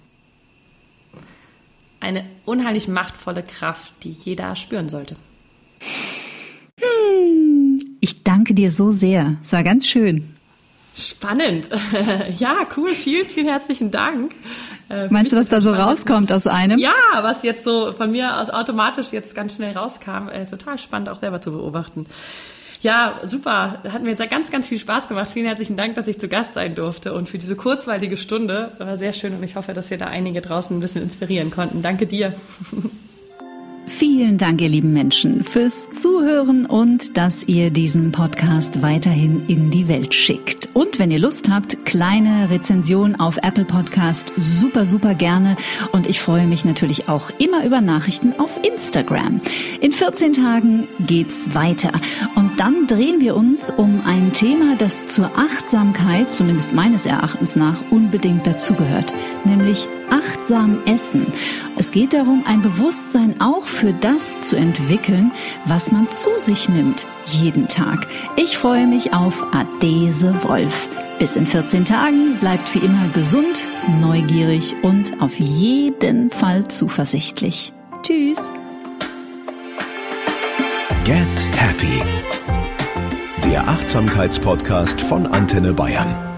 eine unheimlich machtvolle Kraft, die jeder spüren sollte. Ich danke dir so sehr. Es war ganz schön. Spannend. *laughs* ja, cool. Vielen, vielen herzlichen Dank. Äh, Meinst du, was da so rauskommt aus einem? Ja, was jetzt so von mir aus automatisch jetzt ganz schnell rauskam. Äh, total spannend auch selber zu beobachten. Ja, super. Hat mir jetzt ganz, ganz viel Spaß gemacht. Vielen herzlichen Dank, dass ich zu Gast sein durfte und für diese kurzweilige Stunde. War sehr schön und ich hoffe, dass wir da einige draußen ein bisschen inspirieren konnten. Danke dir. *laughs* Vielen Dank, ihr lieben Menschen, fürs Zuhören und dass ihr diesen Podcast weiterhin in die Welt schickt. Und wenn ihr Lust habt, kleine Rezension auf Apple Podcast, super, super gerne. Und ich freue mich natürlich auch immer über Nachrichten auf Instagram. In 14 Tagen geht's weiter. Und dann drehen wir uns um ein Thema, das zur Achtsamkeit, zumindest meines Erachtens nach, unbedingt dazugehört, nämlich achtsam essen. Es geht darum, ein Bewusstsein auch für das zu entwickeln, was man zu sich nimmt, jeden Tag. Ich freue mich auf Adese Wolf. Bis in 14 Tagen bleibt wie immer gesund, neugierig und auf jeden Fall zuversichtlich. Tschüss. Get Happy. Der Achtsamkeitspodcast von Antenne Bayern.